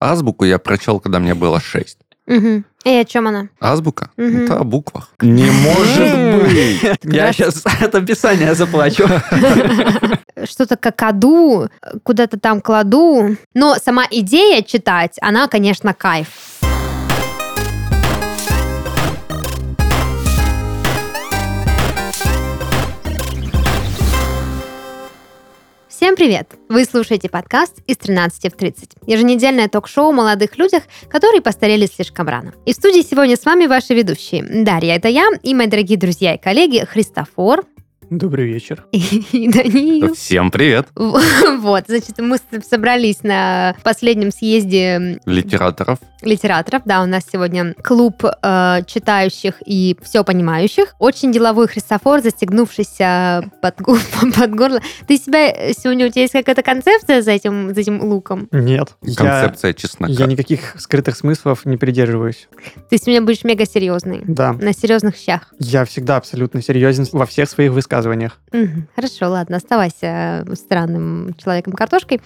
Азбуку я прочел, когда мне было 6. Угу. И о чем она? Азбука? Это о буквах. Не может быть! Я сейчас от описания заплачу. Что-то какаду, куда-то там кладу. Но сама идея читать, она, конечно, кайф. Всем привет! Вы слушаете подкаст из 13 в 30. Еженедельное ток-шоу о молодых людях, которые постарели слишком рано. И в студии сегодня с вами ваши ведущие. Дарья, это я, и мои дорогие друзья и коллеги Христофор Добрый вечер. и Даниил. Всем привет, Вот, значит, мы собрались на последнем съезде литераторов. литераторов. Да, у нас сегодня клуб э, читающих и все понимающих. Очень деловой Христофор, застегнувшийся под, под горло. Ты себя сегодня у тебя есть какая-то концепция за этим, за этим луком? Нет. Я, Концепция чеснока. я никаких скрытых смыслов не придерживаюсь. Ты сегодня будешь мега серьезный. Да. На серьезных щах. Я всегда абсолютно серьезен во всех своих высказываниях. Мгм. Хорошо, ладно, оставайся э, странным человеком-картошкой.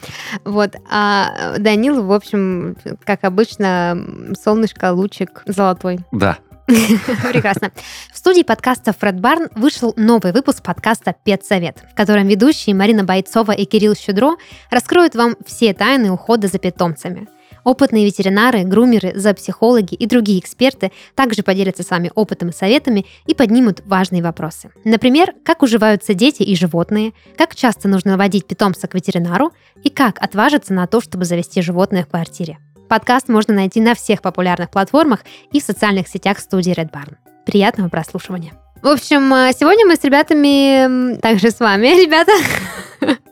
Вот. А Данил, в общем, как обычно, солнышко, лучик золотой. Да. Прекрасно. В студии подкаста Фред Барн вышел новый выпуск подкаста «Педсовет», в котором ведущие Марина Бойцова и Кирилл Щедро раскроют вам все тайны ухода за питомцами. Опытные ветеринары, грумеры, зоопсихологи и другие эксперты также поделятся с вами опытом и советами и поднимут важные вопросы. Например, как уживаются дети и животные, как часто нужно водить питомца к ветеринару и как отважиться на то, чтобы завести животное в квартире. Подкаст можно найти на всех популярных платформах и в социальных сетях студии Red Barn. Приятного прослушивания. В общем, э, сегодня мы с ребятами, также с вами, ребята,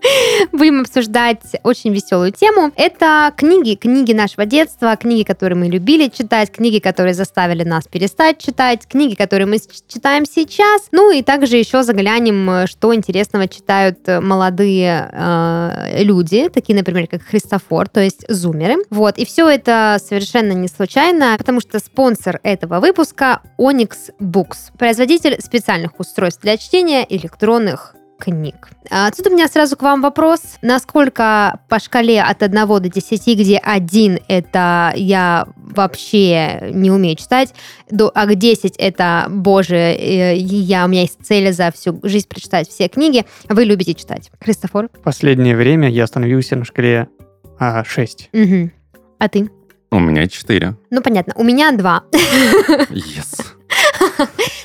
будем обсуждать очень веселую тему. Это книги, книги нашего детства, книги, которые мы любили читать, книги, которые заставили нас перестать читать, книги, которые мы читаем сейчас. Ну и также еще заглянем, э, что интересного читают э, молодые э, люди, такие, например, как Христофор, то есть зумеры. Вот, и все это совершенно не случайно, потому что спонсор этого выпуска Onyx Books, производитель специальных устройств для чтения электронных книг. А Тут у меня сразу к вам вопрос. Насколько по шкале от 1 до 10, где 1 это я вообще не умею читать, а к 10 это, боже, э, я, у меня есть цель за всю жизнь прочитать все книги, вы любите читать? Христофор? В последнее время я остановился на шкале а, 6. Мгм. А ты? У меня 4. Ну, понятно. У меня два. Yes.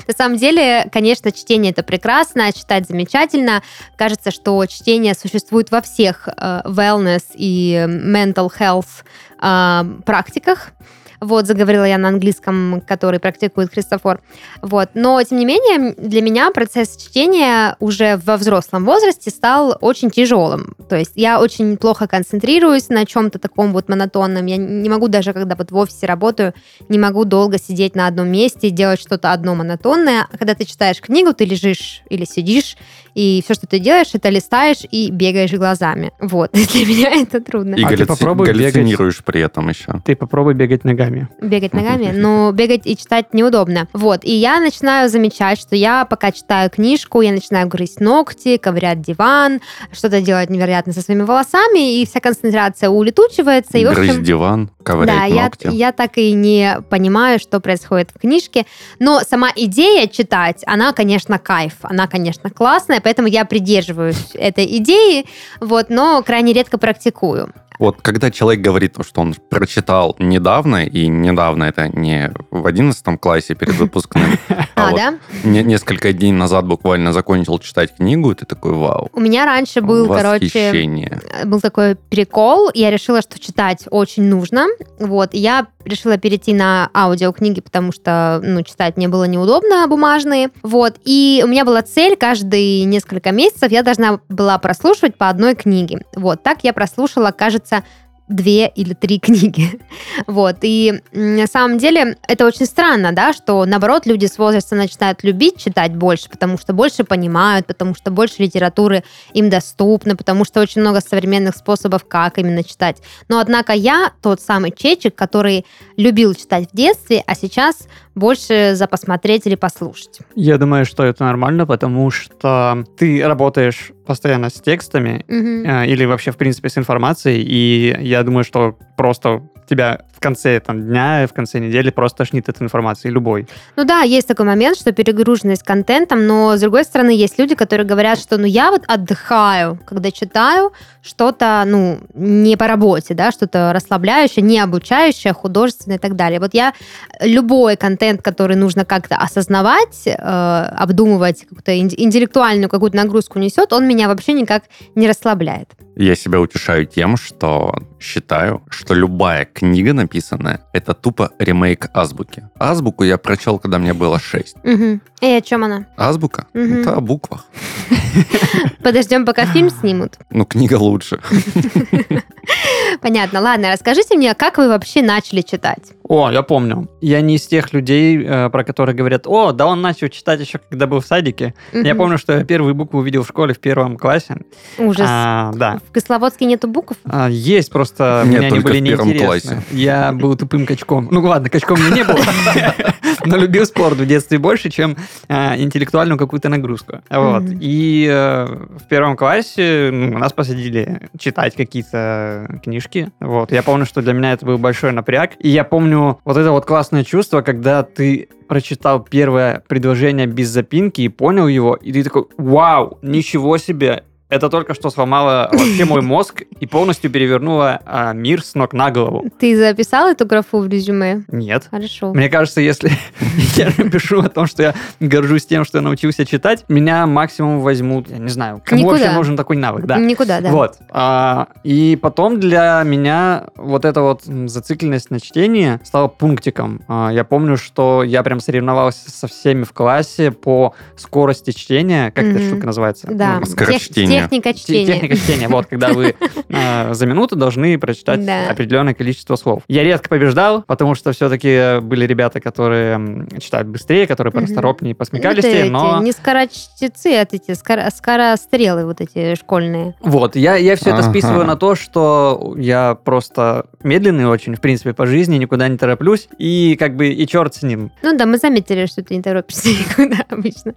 На самом деле, конечно, чтение это прекрасно, читать замечательно. Кажется, что чтение существует во всех э, wellness и mental health э, практиках. Вот, заговорила я на английском, который практикует Христофор. Вот. Но, тем не менее, для меня процесс чтения уже во взрослом возрасте стал очень тяжелым. То есть я очень плохо концентрируюсь на чем-то таком вот монотонном. Я не могу даже, когда вот в офисе работаю, не могу долго сидеть на одном месте и делать что-то одно монотонное. А когда ты читаешь книгу, ты лежишь или сидишь, и все, что ты делаешь, это листаешь и бегаешь глазами. Вот. Для меня это трудно. И А ты галлюци- попробуй бегать. галлюцинируешь при этом еще. Ты попробуй бегать ногами. Бегать ногами, но бегать и читать неудобно. Вот, и я начинаю замечать, что я пока читаю книжку, я начинаю грызть ногти, ковырять диван, что-то делать невероятно со своими волосами, и вся концентрация улетучивается. И, в Грызть общем, диван, ковырять да, я, ногти. я так и не понимаю, что происходит в книжке. Но сама идея читать, она, конечно, кайф. Она, конечно, классная, поэтому я придерживаюсь этой идеи, вот, но крайне редко практикую. Вот когда человек говорит, что он прочитал недавно, и недавно это не в 11 классе перед выпускным, А, а да? не- несколько дней назад буквально закончил читать книгу, и ты такой, вау, У меня раньше был, короче, был такой прикол. Я решила, что читать очень нужно. Вот, я решила перейти на аудиокниги, потому что, ну, читать мне было неудобно, бумажные. Вот, и у меня была цель, каждые несколько месяцев я должна была прослушивать по одной книге. Вот, так я прослушала, кажется, две или три книги. Вот. И на самом деле это очень странно, да, что наоборот люди с возраста начинают любить читать больше, потому что больше понимают, потому что больше литературы им доступно, потому что очень много современных способов, как именно читать. Но однако я тот самый чечек, который любил читать в детстве, а сейчас больше за посмотреть или послушать. Я думаю, что это нормально, потому что ты работаешь постоянно с текстами э, или вообще, в принципе, с информацией, и я думаю, что просто тебя в конце там, дня, в конце недели просто тошнит от информации, любой. Ну да, есть такой момент, что перегруженность контентом, но с другой стороны есть люди, которые говорят, что ну я вот отдыхаю, когда читаю что-то, ну, не по работе, да, что-то расслабляющее, не обучающее, художественное и так далее. Вот я любой контент, который нужно как-то осознавать, э, обдумывать, какую-то интеллектуальную какую-то нагрузку несет, он меня вообще никак не расслабляет. Я себя утешаю тем, что считаю, что любая книга написанная, это тупо ремейк азбуки. Азбуку я прочел, когда мне было 6. Угу. И о чем она? Азбука? Мгм. Это о буквах. Подождем, пока фильм снимут. Ну, книга лучше. Понятно. Ладно, расскажите мне, как вы вообще начали читать? О, я помню. Я не из тех людей, э, про которых говорят, о, да он начал читать еще, когда был в садике. Я Мгм. помню, что я первую букву увидел в школе в первом классе. Ужас. А, да. В Кисловодске нету букв? А, есть, просто Нет, мне они были в первом неинтересны. классе. Я был тупым качком. Ну ладно, качком я не был, но любил спорт в детстве больше, чем а, интеллектуальную какую-то нагрузку. Вот. Мгм. И э, в первом классе ну, нас посадили читать какие-то книжки. Вот. Я помню, что для меня это был большой напряг. И я помню вот это вот классное чувство, когда ты прочитал первое предложение без запинки и понял его, и ты такой, вау, ничего себе, это только что сломало вообще мой мозг и полностью перевернуло а, мир с ног на голову. Ты записал эту графу в резюме? Нет. Хорошо. Мне кажется, если я напишу о том, что я горжусь тем, что я научился читать, меня максимум возьмут, я не знаю, кому Никуда. вообще нужен такой навык, да. Никуда, да. Вот. А, и потом для меня вот эта вот зацикленность на чтении стала пунктиком. А, я помню, что я прям соревновался со всеми в классе по скорости чтения. Как эта Мгм. штука называется? Да. Ну, Скорочтение. Техника те- чтения. Техника чтения. Вот, когда вы а, за минуту должны прочитать определенное количество слов. Я редко побеждал, потому что все-таки были ребята, которые читают быстрее, которые порасторопнее, посмекалистее, эти, но... не скорочтецы, а эти скоро- скорострелы вот эти школьные. Вот, я, я все это списываю на то, что я просто медленный очень, в принципе, по жизни, никуда не тороплюсь, и как бы и черт с ним. Ну да, мы заметили, что ты не торопишься никуда обычно.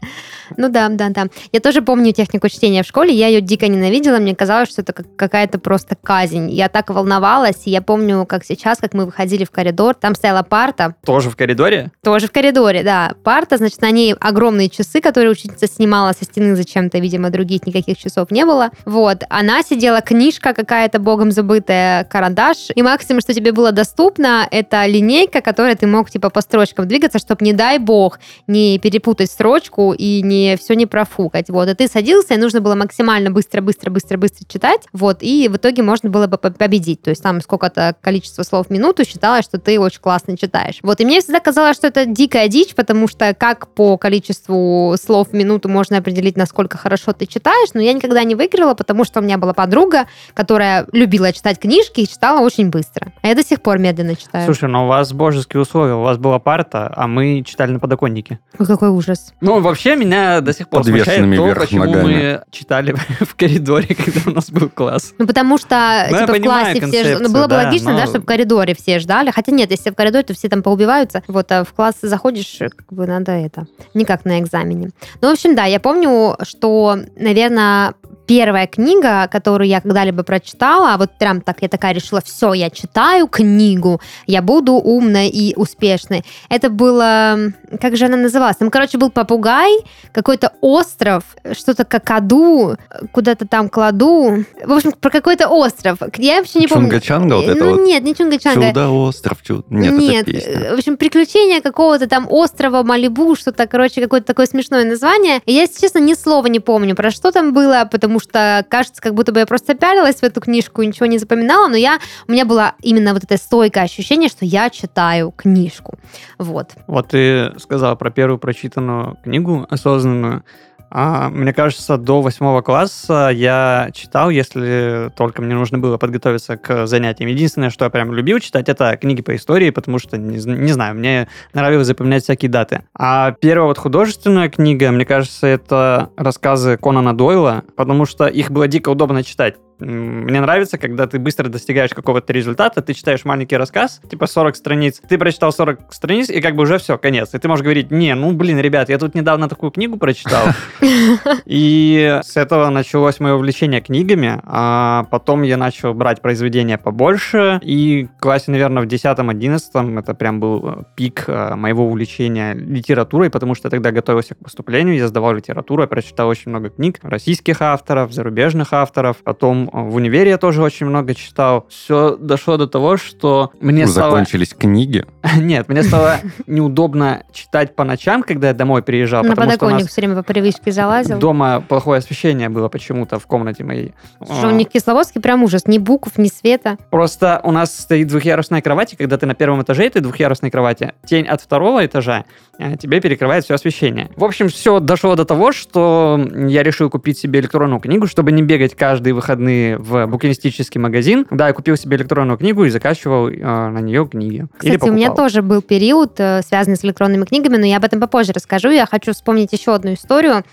Ну да, да, да. Я тоже помню технику чтения в школе, я ее дико ненавидела, мне казалось, что это как- какая-то просто казнь. Я так волновалась, и я помню, как сейчас, как мы выходили в коридор, там стояла парта, Тоже в коридоре? тоже в коридоре, да. Парта, значит, на ней огромные часы, которые учительница снимала со стены зачем-то, видимо, других никаких часов не было. Вот. Она сидела, книжка какая-то богом забытая, карандаш. И максимум, что тебе было доступно, это линейка, которой ты мог, типа, по строчкам двигаться, чтобы, не дай бог, не перепутать строчку и не все не профукать. Вот. И ты садился, и нужно было максимально быстро, быстро, быстро, быстро читать. Вот. И в итоге можно было бы по- победить. То есть там сколько-то количество слов в минуту считалось, что ты очень классно читаешь. Вот. И мне всегда казалось, что это дикая дичь, потому что как по количеству слов в минуту можно определить, насколько хорошо ты читаешь, но я никогда не выиграла, потому что у меня была подруга, которая любила читать книжки и читала очень быстро. А я до сих пор медленно читаю. Слушай, но у вас божеские условия, у вас была парта, а мы читали на подоконнике. Ой, какой ужас. Ну, вообще меня до сих пор смущает Подвешенными то, вверх почему ногами. мы читали в коридоре, когда у нас был класс. Ну, потому что, Ну, типа, в классе все... ж- Ну, было бы да, логично, да, но- чтобы в коридоре все ждали. Хотя нет, если в коридоре, то все там поубиваются. Вот, а в класс заходишь, как бы надо это... Не как на экзамене. Ну, в общем, да, я помню, что, наверное, первая книга, которую я когда-либо прочитала, а вот прям так, я такая решила, все, я читаю книгу, я буду умной и успешной. Это было, как же она называлась? Там, короче, был попугай, какой-то остров, что-то какаду, куда-то там кладу. В общем, про какой-то остров. Я вообще не помню. Чунга-чанга вот это ну, вот? нет, не Чунга-чанга. Чудо-остров. чу- Нет, Нет, это песня. в общем, приключения какого-то там острова Малибу, что-то, короче, какое-то такое смешное название. И я, если честно, ни слова не помню, про что там было, потому что кажется, как будто бы я просто пялилась в эту книжку и ничего не запоминала, но я, у меня было именно вот это стойкое ощущение, что я читаю книжку. Вот. Вот ты сказала про первую прочитанную книгу осознанную. А, мне кажется, до восьмого класса я читал, если только мне нужно было подготовиться к занятиям. Единственное, что я прям любил читать, это книги по истории, потому что, не, не знаю, мне нравилось запоминать всякие даты. А первая вот художественная книга, мне кажется, это рассказы Конана Дойла, потому что их было дико удобно читать. Мне нравится, когда ты быстро достигаешь какого-то результата, ты читаешь маленький рассказ, типа 40 страниц, ты прочитал 40 страниц, и как бы уже все, конец. И ты можешь говорить, не, ну, блин, ребят, я тут недавно такую книгу прочитал. И с этого началось мое увлечение книгами, а потом я начал брать произведения побольше, и в классе, наверное, в 10-11 это прям был э, пик э, моего увлечения литературой, потому что я тогда готовился к поступлению, я сдавал литературу, я прочитал очень много книг российских авторов, зарубежных авторов, потом э, в универе я тоже очень много читал. Все дошло до того, что мне стало... Закончились книги. Нет, мне стало неудобно читать по ночам, когда я домой приезжал, На подоконник все время по привычке залазил. дома плохое освещение было почему-то в комнате моей. Что у них в Кисловодске прям ужас. Ни букв, ни света. Просто у нас стоит двухъярусная кровать, и когда ты на первом этаже этой двухъярусной кровати, тень от второго этажа э, тебе перекрывает все освещение. В общем, все дошло до того, что я решил купить себе электронную книгу, чтобы не бегать каждые выходные в букинистический магазин. Да, я купил себе электронную книгу и закачивал э, на нее книги. Кстати, у меня тоже был период, э, связанный с электронными книгами, но я об этом попозже расскажу. Я хочу вспомнить еще одну историю.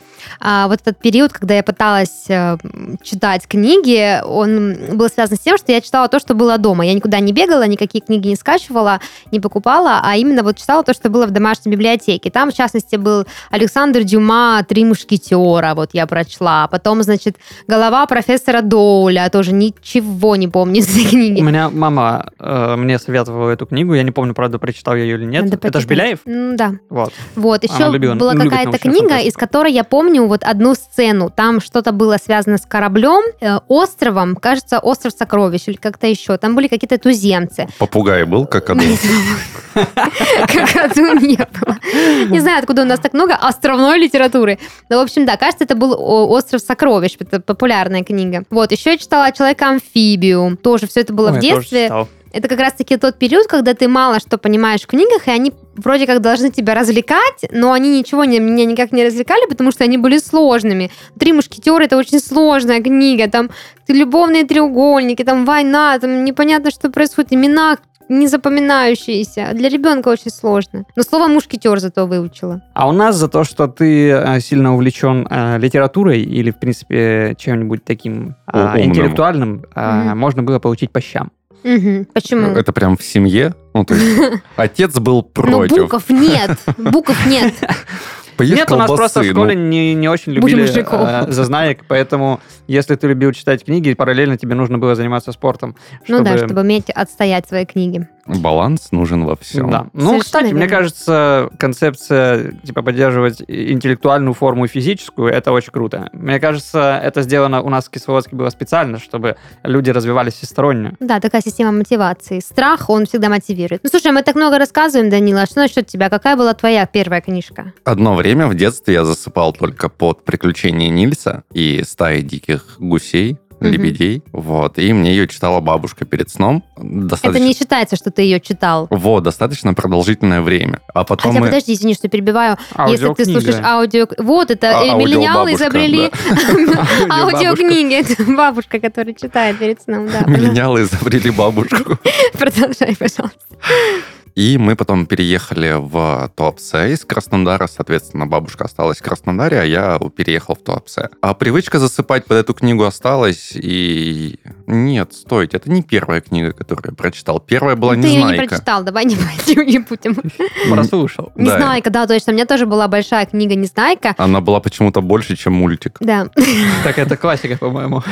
А, вот этот период, когда я пыталась э, читать книги, он был связан с тем, что я читала то, что было дома. Я никуда не бегала, никакие книги не скачивала, не покупала, а именно вот читала то, что было в домашней библиотеке. Там, в частности, был Александр Дюма «Три мушкетера», вот я прочла. Потом, значит, «Голова профессора Доуля», тоже ничего не помню из этой У книги. меня мама э, мне советовала эту книгу, я не помню, правда, прочитал я ее или нет. Надо Это ж почитать. Беляев? М, Да. Вот. Вот, еще Она любила- была любит какая-то научную книга, фантастику. из которой я помню вот одну сцену. Там что-то было связано с кораблем, э, островом, кажется, остров сокровищ или как-то еще. Там были какие-то туземцы. Попугай был, как одно. Какаду не было. Не знаю, откуда у нас так много островной литературы. Ну, в общем, да, кажется, это был о, «Остров сокровищ», это популярная книга. Вот, еще я читала «Человека-амфибию». Тоже все это было Ой, в детстве. Это как раз-таки тот период, когда ты мало что понимаешь в книгах, и они вроде как должны тебя развлекать, но они ничего не, меня никак не развлекали, потому что они были сложными. «Три мушкетера» — это очень сложная книга, там любовные треугольники, там война, там непонятно, что происходит, имена не запоминающиеся. Для ребенка очень сложно. Но слово «мушкетер» зато выучила. А у нас за то, что ты э, сильно увлечен э, литературой или, в принципе, чем-нибудь таким э, интеллектуальным, э, Мгм. можно было получить по щам. Мгм. Почему? Это прям в семье. Ну, то есть отец был Ну, против. букв нет. Букв нет. Поешь Нет, у нас просто в колбасы, школе ну, не, не очень любили э, зазнаек, поему если ты любил читать книги, параллельно тебе нужно было заниматься спортом. Ну да, чтобы уметь отстоять свои книги. баланс нужен во всем. Да. Ну, Совершенно кстати, мне верно. кажется, концепция типа поддерживать интеллектуальную форму и физическую, это очень круто. Мне кажется, это сделано у нас в Кисловодске было специально, чтобы люди развивались всесторонне. Да, такая система мотивации. Страх, он всегда мотивирует. Ну, слушай, мы так много рассказываем, Данила. А что насчет тебя? Какая была твоя первая книжка? Одно время в детстве я засыпал только под «Приключения Нильса» и «Стаи диких гусей», лебедей. Вот. И мне ее читала бабушка перед сном. Достаточно... Это не считается, что ты ее читал. Вот, достаточно продолжительное время. А потом Хотя, мы... подожди, извини, что перебиваю. Если ты слушаешь аудио... Вот, это А, миллениалы изобрели аудиокниги. Это бабушка, которая читает перед сном. Миллениалы изобрели бабушку. продолжай, пожалуйста. И мы потом переехали в Туапсе из Краснодара. Соответственно, бабушка осталась в Краснодаре, а я переехал в Туапсе. А привычка засыпать под эту книгу осталась. И нет, стойте, это не первая книга, которую я прочитал. Первая была Ну, Ты ее не «Незнайка». прочитал, давай не пойдем, не будем. Прослушал. Да. Незнайка, да, точно. У меня тоже была большая книга Незнайка. Она была почему-то больше, чем мультик. Да. Так это классика, по-моему.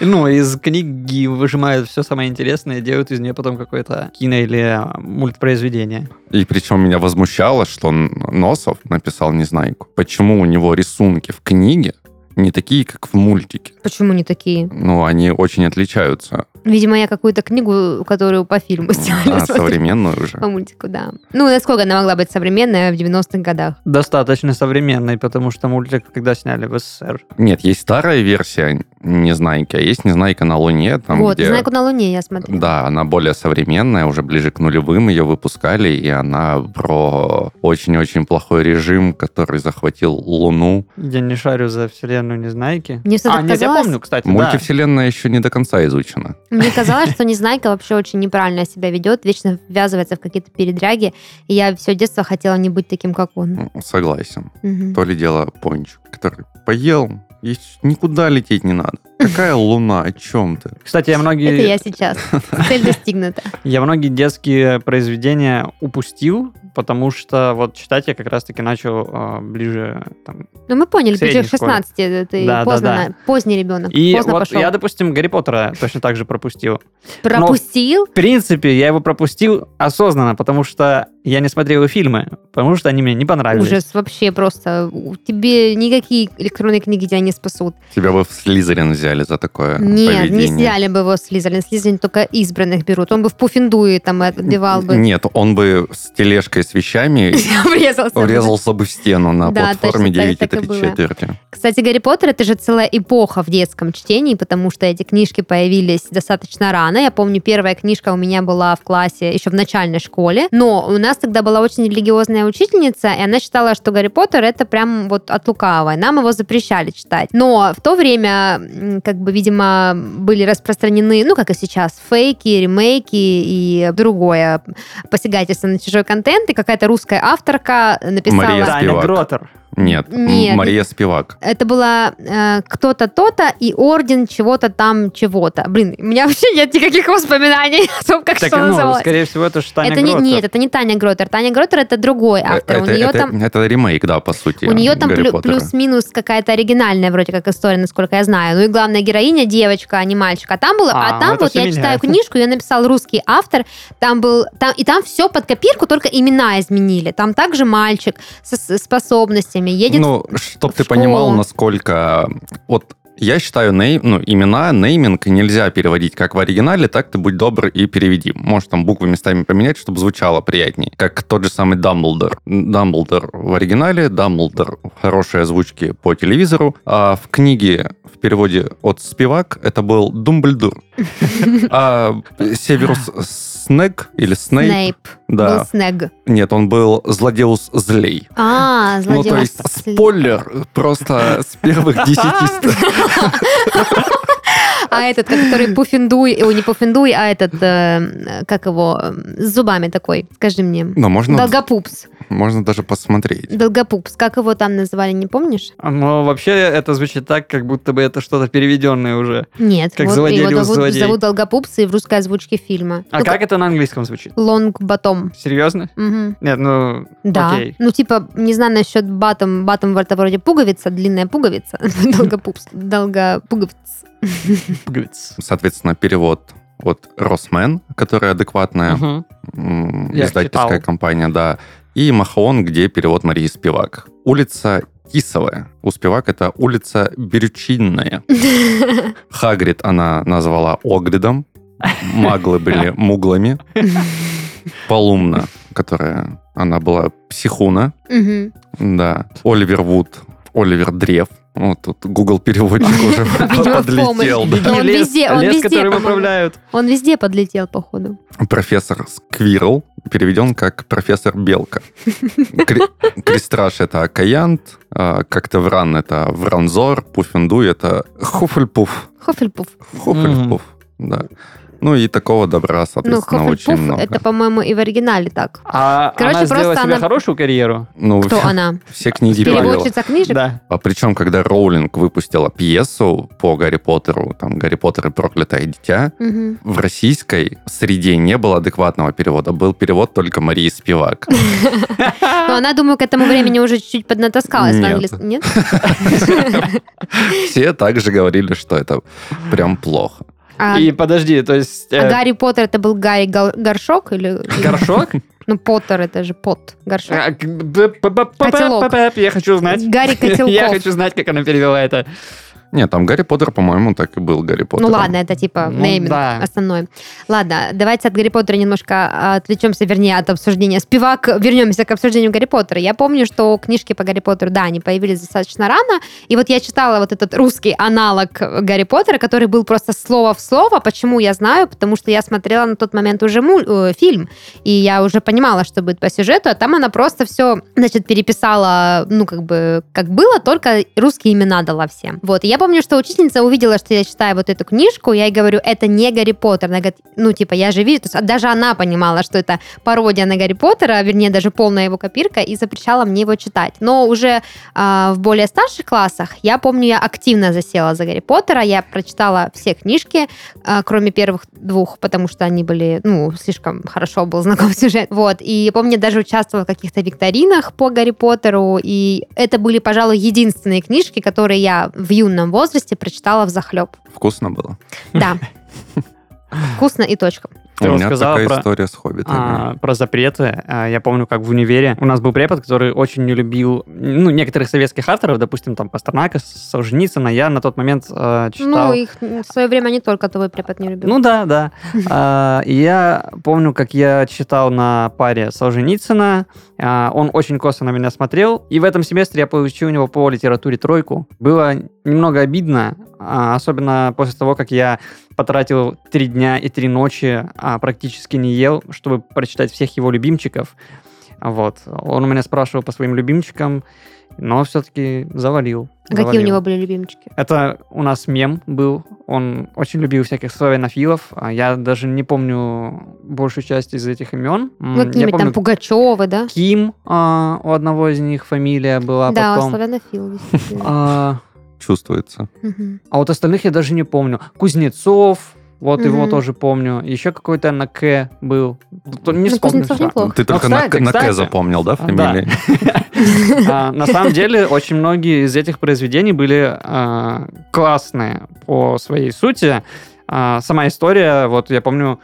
Ну, из книги выжимают все самое интересное, делают из нее потом какое-то кино или мультпроизведение. И причем меня возмущало, что Носов написал «Незнайку». Почему у него рисунки в книге не такие, как в мультике? Почему не такие? Ну, они очень отличаются. Видимо, я какую-то книгу, которую по фильму сделали. А, смотрю. современную уже. По мультику, да. Ну, насколько она могла быть современная в 90-х годах? Достаточно современный, потому что мультик когда сняли в СССР. Нет, есть старая версия Незнайки, а есть Незнайка на Луне. Там, вот, где... «Знайку на Луне» я смотрела. Да, она более современная, уже ближе к нулевым ее выпускали, и она про очень-очень плохой режим, который захватил Луну. Я не шарю за вселенную Незнайки. Мне А, нет, я помню, кстати, да. Мультивселенная еще не до конца изучена. Мне казалось, что Незнайка вообще очень неправильно себя ведет, вечно ввязывается в какие-то передряги, и я все детство хотела не быть таким, как он. Согласен. Мгм. То ли дело Пончик, который поел, И никуда лететь не надо. Какая луна? О чем ты? Кстати, я многие... Это я сейчас. Цель достигнута. Я многие детские произведения упустил, потому что вот читать я как раз-таки начал а, ближе там, Ну, мы поняли, ближе к 16 ты Да, да, поздно, да. на- поздний ребенок. И поздно вот пошел. я, допустим, Гарри Поттера точно так же пропустил. Пропустил? В принципе, я его пропустил осознанно, потому что я не смотрел фильмы, потому что они мне не понравились. Ужас вообще просто. Тебе никакие электронные книги тебя не спасут. Тебя бы в Слизерин взяли за такое Нет, не поведение. взяли бы его Слизерин. Слизерин только избранных берут. Он бы в Пуффиндуе там отбивал бы. Нет, он бы с тележкой с вещами Врезался. бы. в стену на платформе точно, 9 так- так и 3 было. четверти. Кстати, Гарри Поттер это же целая эпоха в детском чтении, потому что эти книжки появились достаточно рано. Я помню, первая книжка у меня была в классе еще в начальной школе, но у нас тогда была очень религиозная учительница, и она считала, что Гарри Поттер это прям вот от лукавой. Нам его запрещали читать. Но в то время, как бы, видимо, были распространены, ну, как и сейчас, фейки, ремейки и другое посягательство на чужой контент, и какая-то русская авторка написала... Мария Таня Спивак. Гротер. Нет, Нет. Мария Спивак. Это была э, кто-то то-то и орден чего-то там чего-то. Блин, у меня вообще нет никаких воспоминаний о том, как Так, что ну, называлось. скорее всего, это же Таня это не, нет, это не Таня Гротер. Таня Гротер это другой автор. это, у нее это- там это ремейк, да, по сути. у нее там плю- плюс-минус какая-то оригинальная вроде как история, насколько я знаю. Ну и главная героиня девочка, а не мальчик. А там было, а, А, там это вот я меняет. читаю книжку, ее написал русский автор. Там был, там и там все под копирку, только имена изменили. Там также мальчик со с способностями едет. Ну, чтобы ты школу. понимал, насколько... Вот я считаю, ней, ну, имена, нейминг нельзя переводить как в оригинале, так ты будь добр и переведи. Можешь там буквы местами поменять, чтобы звучало приятнее. Как тот же самый Дамблдор. Дамблдор в оригинале, Дамблдор в хорошей озвучке по телевизору, а в книге в переводе от Спивак это был Думбльдур. А Северус Снег или Снейп, Снейп. да. Был Снег. Нет, он был Злодеус Злей. А, Ну, злодей. то есть, спойлер, просто с первых десяти А этот, который Пуффиндуй, о, не Пуффиндуй, а этот, э, как его, э, с зубами такой, скажи мне. Но можно, Долгопупс. можно даже посмотреть. Долгопупс. Как его там называли, не помнишь? Ну, вообще, это звучит так, как будто бы это что-то переведенное уже. Нет. Как вот злодей его зовут, злодей. зовут Долгопупс и в русской озвучке фильма. А как это на английском звучит? Лонг Батом. Серьезно? Нет, ну, Да. окей. Ну, типа, не знаю насчет батом. Батом это вроде пуговица, длинная пуговица. Долгопупс. Долгопуговиц. Соответственно, перевод от Росмен, которая адекватная Я издательская компания, да, и Махон, где перевод Марии Спивак. Улица Кисовая. У Спивак это улица Берючинная. Хагрид она назвала Огридом. Маглы были муглами. Полумна, которая... Она была психуна. Да. Оливер Вуд. Оливер Древ. Вот тут Google переводчик уже подлетел. он лес, везде- он везде, выправляют. Он везде подлетел, походу. Профессор Сквирл переведен как профессор Белка. Кри- Крестраж это Акаянт, а, Коктевран это Вранзор, Пуффендуй это Хуфельпуф. Хофельпуф. Хуфельпуф, да. Ну и такого добра, Ну, соответственно, очень Хофельпуф, много. это, по-моему, и в оригинале так. А Короче, она сделала себе она- хорошую карьеру? Ну, Кто она? все книги. Переводчица книжек? Да. А причем, когда Роулинг выпустила пьесу по Гарри Поттеру, там «Гарри Поттер и проклятое дитя», Мгм. в российской среде не было адекватного перевода. Был перевод только Марии Спивак. Но она, думаю, к этому времени уже чуть-чуть поднатаскалась на Нет. английском. Нет? Все также говорили, что это прям плохо. А, И подожди, то есть... э, а Гарри Поттер это был Гарри Горшок? Или... Горшок? Ну, Поттер это же пот. Горшок. А, Котелок. Я хочу знать. Гарри Котелков. Я хочу знать, как она перевела это. Нет, там Гарри Поттер, по-моему, так и был Гарри Поттер. Ну ладно, это типа Ну нейминг да. основной. Ладно, давайте от Гарри Поттера немножко отвлечемся, вернее, от обсуждения Спивак, вернемся к обсуждению Гарри Поттера. Я помню, что книжки по Гарри Поттеру, да, они появились достаточно рано, и вот я читала вот этот русский аналог Гарри Поттера, который был просто слово в слово. Почему я знаю? Потому что я смотрела на тот момент уже муль- э, фильм, и я уже понимала, что будет по сюжету, а там она просто все, значит, переписала, ну, как бы, как было, только русские имена дала всем. Вот, и я Помню, что учительница увидела, что я читаю вот эту книжку, я ей говорю, это не Гарри Поттер. Она говорит, ну, типа, я же вижу, то есть даже она понимала, что это пародия на Гарри Поттера, вернее, даже полная его копирка, и запрещала мне его читать. Но уже э, в более старших классах, я помню, я активно засела за Гарри Поттера, я прочитала все книжки, э, кроме первых двух, потому что они были, ну, слишком хорошо был знаком сюжет. Вот, и помню, даже участвовала в каких-то викторинах по Гарри Поттеру, и это были, пожалуй, единственные книжки, которые я в юном возрасте прочитала в захлеб. Вкусно было? Да. Вкусно и точка. Ты У меня такая про- история с хоббитами. А, про запреты. А, Я помню, как в универе у нас был препод, который очень не любил ну, некоторых советских авторов, допустим, там Пастернака, Солженицына. Я на тот момент э, читал... Ну, их в свое время не только твой препод не любил. Ну да, да. А, я помню, как я читал на паре Солженицына. А, Он очень косо на меня смотрел. И в этом семестре я получил у него по литературе тройку. Было немного обидно, а, особенно после того, как я потратил три дня и три ночи, а практически не ел, чтобы прочитать всех его любимчиков. Вот. Он у меня спрашивал по своим любимчикам, но все-таки завалил. А Какие у завалил. него были любимчики? Это у нас мем был. Он очень любил всяких славянофилов. А Я даже не помню большую часть из этих имен. Ну, помню, там Пугачевы, да? Ким а, у одного из них фамилия была да, потом. славянофил, действительно. А, Чувствуется. А вот остальных я даже не помню. Кузнецов, вот его тоже помню. Еще какой-то на К был. Не вспомню неплохо. Ты Ну, только на, на К запомнил, да, Да. фамилии? А, На самом деле, очень многие из этих произведений были а, классные по своей сути. А, Сама история, вот я помню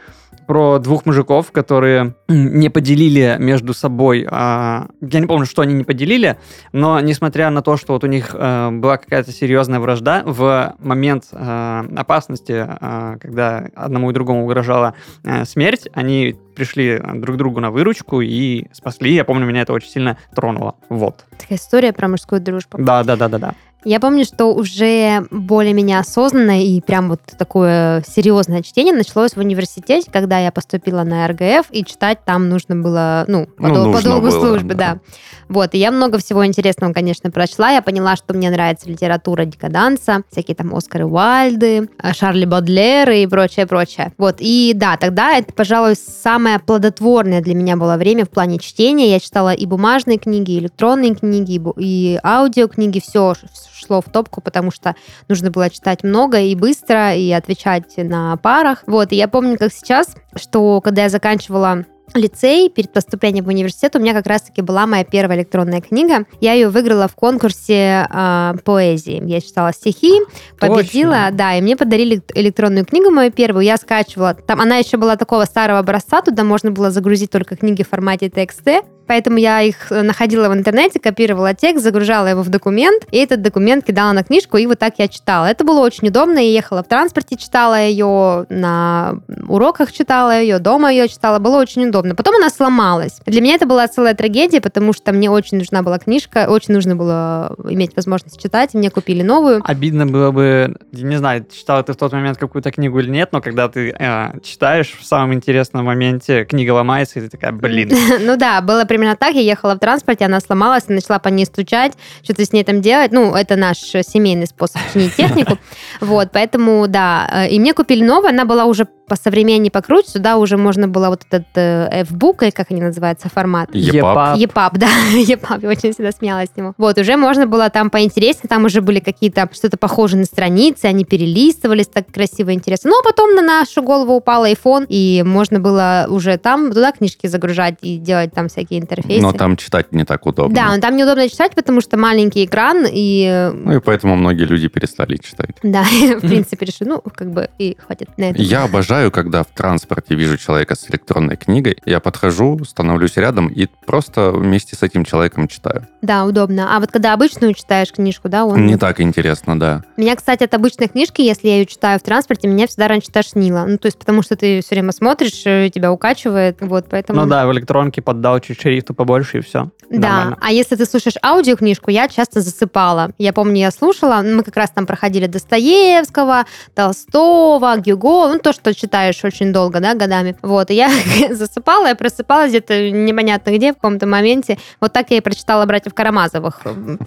про двух мужиков, которые не поделили между собой. а, Я не помню, что они не поделили, но несмотря на то, что вот у них э, была какая-то серьезная вражда, в момент э, опасности, э, когда одному и другому угрожала э, смерть, они пришли друг другу на выручку и спасли. Я помню, меня это очень сильно тронуло. Вот. Такая история про мужскую дружбу. Да, да, да, да, да. Я помню, что уже более-менее осознанно и прям вот такое серьезное чтение началось в университете, когда я поступила на РГФ, и читать там нужно было, ну, по, Ну, дол- по долгу было, службы, да. да. Вот, и я много всего интересного, конечно, прочла. Я поняла, что мне нравится литература декаданса, всякие там Оскары Уальды, э, Шарли Бодлеры и прочее, прочее. Вот, и да, тогда это, пожалуй, самое плодотворное для меня было время в плане чтения. Я читала и бумажные книги, и электронные книги, и аудиокниги, все шло в топку, потому что нужно было читать много и быстро, и отвечать на парах. Вот, и я помню, как сейчас, что когда я заканчивала лицей, перед поступлением в университет у меня как раз-таки была моя первая электронная книга. Я ее выиграла в конкурсе а, поэзии. Я читала стихи, победила, Точно. да, и мне подарили электронную книгу мою первую. Я скачивала. Там она еще была такого старого образца, туда можно было загрузить только книги в формате TXT. Поэтому я их э, находила в интернете, копировала текст, загружала его в документ, и этот документ кидала на книжку, и вот так я читала. Это было очень удобно. Я ехала в транспорте, читала ее, на уроках читала ее, дома ее читала. Было очень удобно. Потом она сломалась. Для меня это была целая трагедия, потому что мне очень нужна была книжка, очень нужно было иметь возможность читать, и мне купили новую. Обидно было бы, не знаю, читала ты в тот момент какую-то книгу или нет, но когда ты э, читаешь в самом интересном моменте, книга ломается, и ты такая, блин. Ну да, было примерно так. Я ехала в транспорте, она сломалась, начала по ней стучать, что-то с ней там делать. Ну, это наш э, семейный способ чинить технику. Вот, поэтому, да. э, И мне купили новую, она была уже по современнее покруче, сюда уже можно было вот этот э, F-book, или как они называются, формат. Епап. EPUB, да, EPUB, я очень всегда смеялась с него. Вот, уже можно было там поинтереснее, там уже были какие-то что-то похожее на страницы, они перелистывались так красиво и интересно. Ну, а потом на нашу голову упал iPhone, и можно было уже там туда книжки загружать и делать там всякие интерфейсы. Но там читать не так удобно. Да, но там неудобно читать, потому что маленький экран, и э, Ну и поэтому многие люди перестали читать. да, в принципе, решили, ну, как бы и хватит на это. Я обожаю, когда в транспорте вижу человека с электронной книгой. Я подхожу, становлюсь рядом и просто вместе с этим человеком читаю. Да, удобно. А вот когда обычную читаешь книжку, да, он... Не так интересно, да. Меня, кстати, от обычной книжки, если я ее читаю в транспорте, меня всегда раньше тошнило. Ну, то есть потому что ты все время смотришь, э, тебя укачивает, вот, поэтому... Ну да, в электронке поддал чуть шрифту побольше, и все. Да, а если ты слушаешь аудиокнижку, я часто засыпала. Я помню, я слушала, мы как раз там проходили Достоевского, Толстого, Гюго, ну то, что читаешь очень долго, да, годами. Вот, и я засыпала, я просыпалась где-то непонятно где, в каком-то моменте. Вот так я и прочитала «Братьев Карамазовых».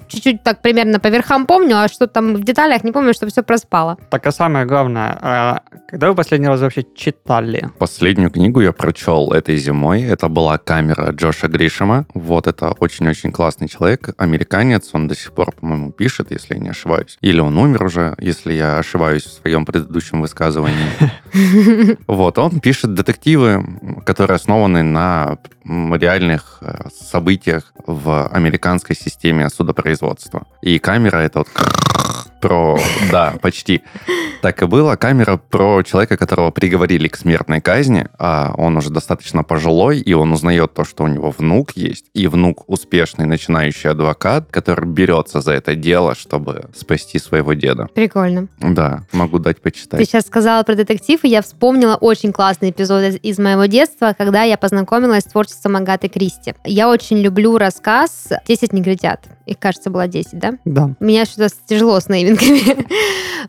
Чуть-чуть так примерно по верхам помню, а что там в деталях не помню, что все проспала. Так, а самое главное, а когда вы последний раз вообще читали? Последнюю книгу я прочел этой зимой. Это была камера Джоша Гришема. Вот это очень-очень классный человек, американец. Он до сих пор, по-моему, пишет, если я не ошибаюсь. Или он умер уже, если я ошибаюсь в своем предыдущем высказывании. Вот, он пишет детективы, которые основаны на реальных э, событиях в американской системе судопроизводства. И камера это вот про... Да, почти. Так и было. Камера про человека, которого приговорили к смертной казни, а он уже достаточно пожилой, и он узнает то, что у него внук есть, и внук успешный начинающий адвокат, который берется за это дело, чтобы спасти своего деда. Прикольно. Да, могу дать почитать. Ты сейчас сказала про детектив, и я вспомнила очень классный эпизод из, из моего детства, когда я познакомилась с творчеством Агаты Кристи. Я очень люблю рассказ «Десять негритят». Их, кажется, было 10, да? Да. Меня что-то тяжело с наивинками.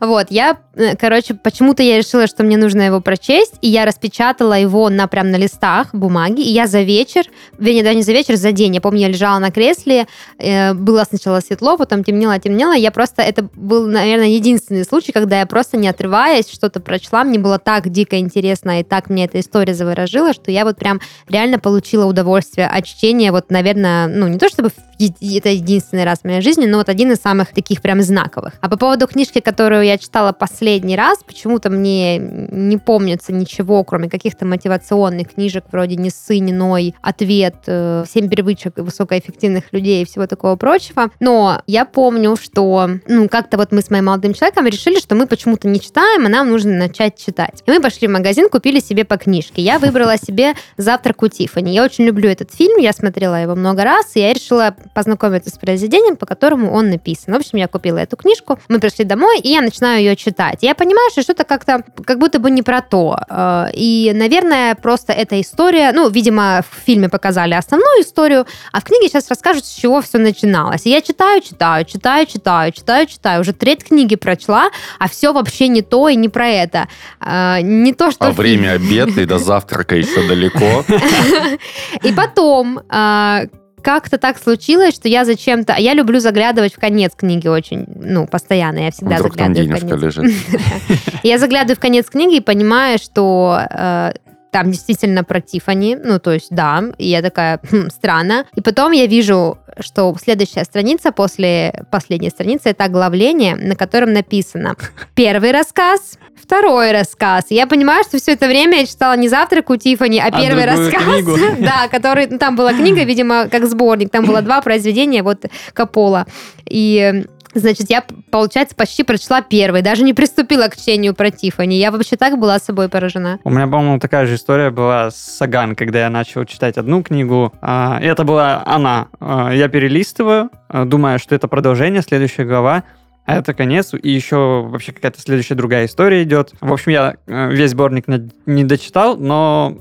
вот, я, э, короче, почему-то я решила, что мне нужно его прочесть, и я распечатала его на прям на листах бумаги, и я за вечер, вернее, даже не за вечер, за день, я помню, я лежала на кресле, э, было сначала светло, потом темнело, темнело, я просто, это был, наверное, единственный случай, когда я просто не отрываясь что-то прочла, мне было так дико интересно, и так мне эта история заворожила, что я вот прям реально получила удовольствие от чтения, вот, наверное, ну, не то чтобы это единственный раз в моей жизни, но вот один из самых таких прям знаковых. А по поводу книжки, которую я читала последний раз, почему-то мне не помнится ничего, кроме каких-то мотивационных книжек вроде «Не ссы, не ной», «Ответ», э, «Семь привычек высокоэффективных людей» и всего такого прочего. Но я помню, что ну как-то вот мы с моим молодым человеком решили, что мы почему-то не читаем, а нам нужно начать читать. И мы пошли в магазин, купили себе по книжке. Я выбрала себе «Завтрак у Тиффани». Я очень люблю этот фильм, я смотрела его много раз, и я решила познакомиться с произведением, по которому он написан. В общем, я купила эту книжку, мы пришли домой, и я начинаю ее читать. Я понимаю, что что-то как-то, как будто бы не про то. Э, и, наверное, просто эта история, ну, видимо, в фильме показали основную историю, а в книге сейчас расскажут, с чего все начиналось. И я читаю, читаю, читаю, читаю, читаю, читаю, уже треть книги прочла, а все вообще не то и не про это. Э, не то, что... А время обеда и до завтрака еще далеко. И потом, э, как-то так случилось, что я зачем-то... Я люблю заглядывать в конец книги очень, ну, постоянно. Я всегда Вдруг заглядываю там в конец. лежит. Я заглядываю в конец книги и понимаю, что э, там действительно про Тифани, ну, то есть, да, и я такая, хм, странно. И потом я вижу, что следующая страница после последней страницы это оглавление, на котором написано первый рассказ, второй рассказ. Я понимаю, что все это время я читала не «Завтрак у Тифани», а, А первый рассказ. Да, который, ну, там была книга, видимо, как сборник, там было два произведения, вот, Капола. И Значит, я, получается, почти прочла первый, даже не приступила к чтению про Тифани. Я вообще так была собой поражена. У меня, по-моему, такая же история была с Саган, когда я начал читать одну книгу. а, это была она. А, Я перелистываю, а, думая, что это продолжение, следующая глава. Это конец, и еще вообще какая-то следующая другая история идет. В общем, я э, весь сборник не- дочитал, но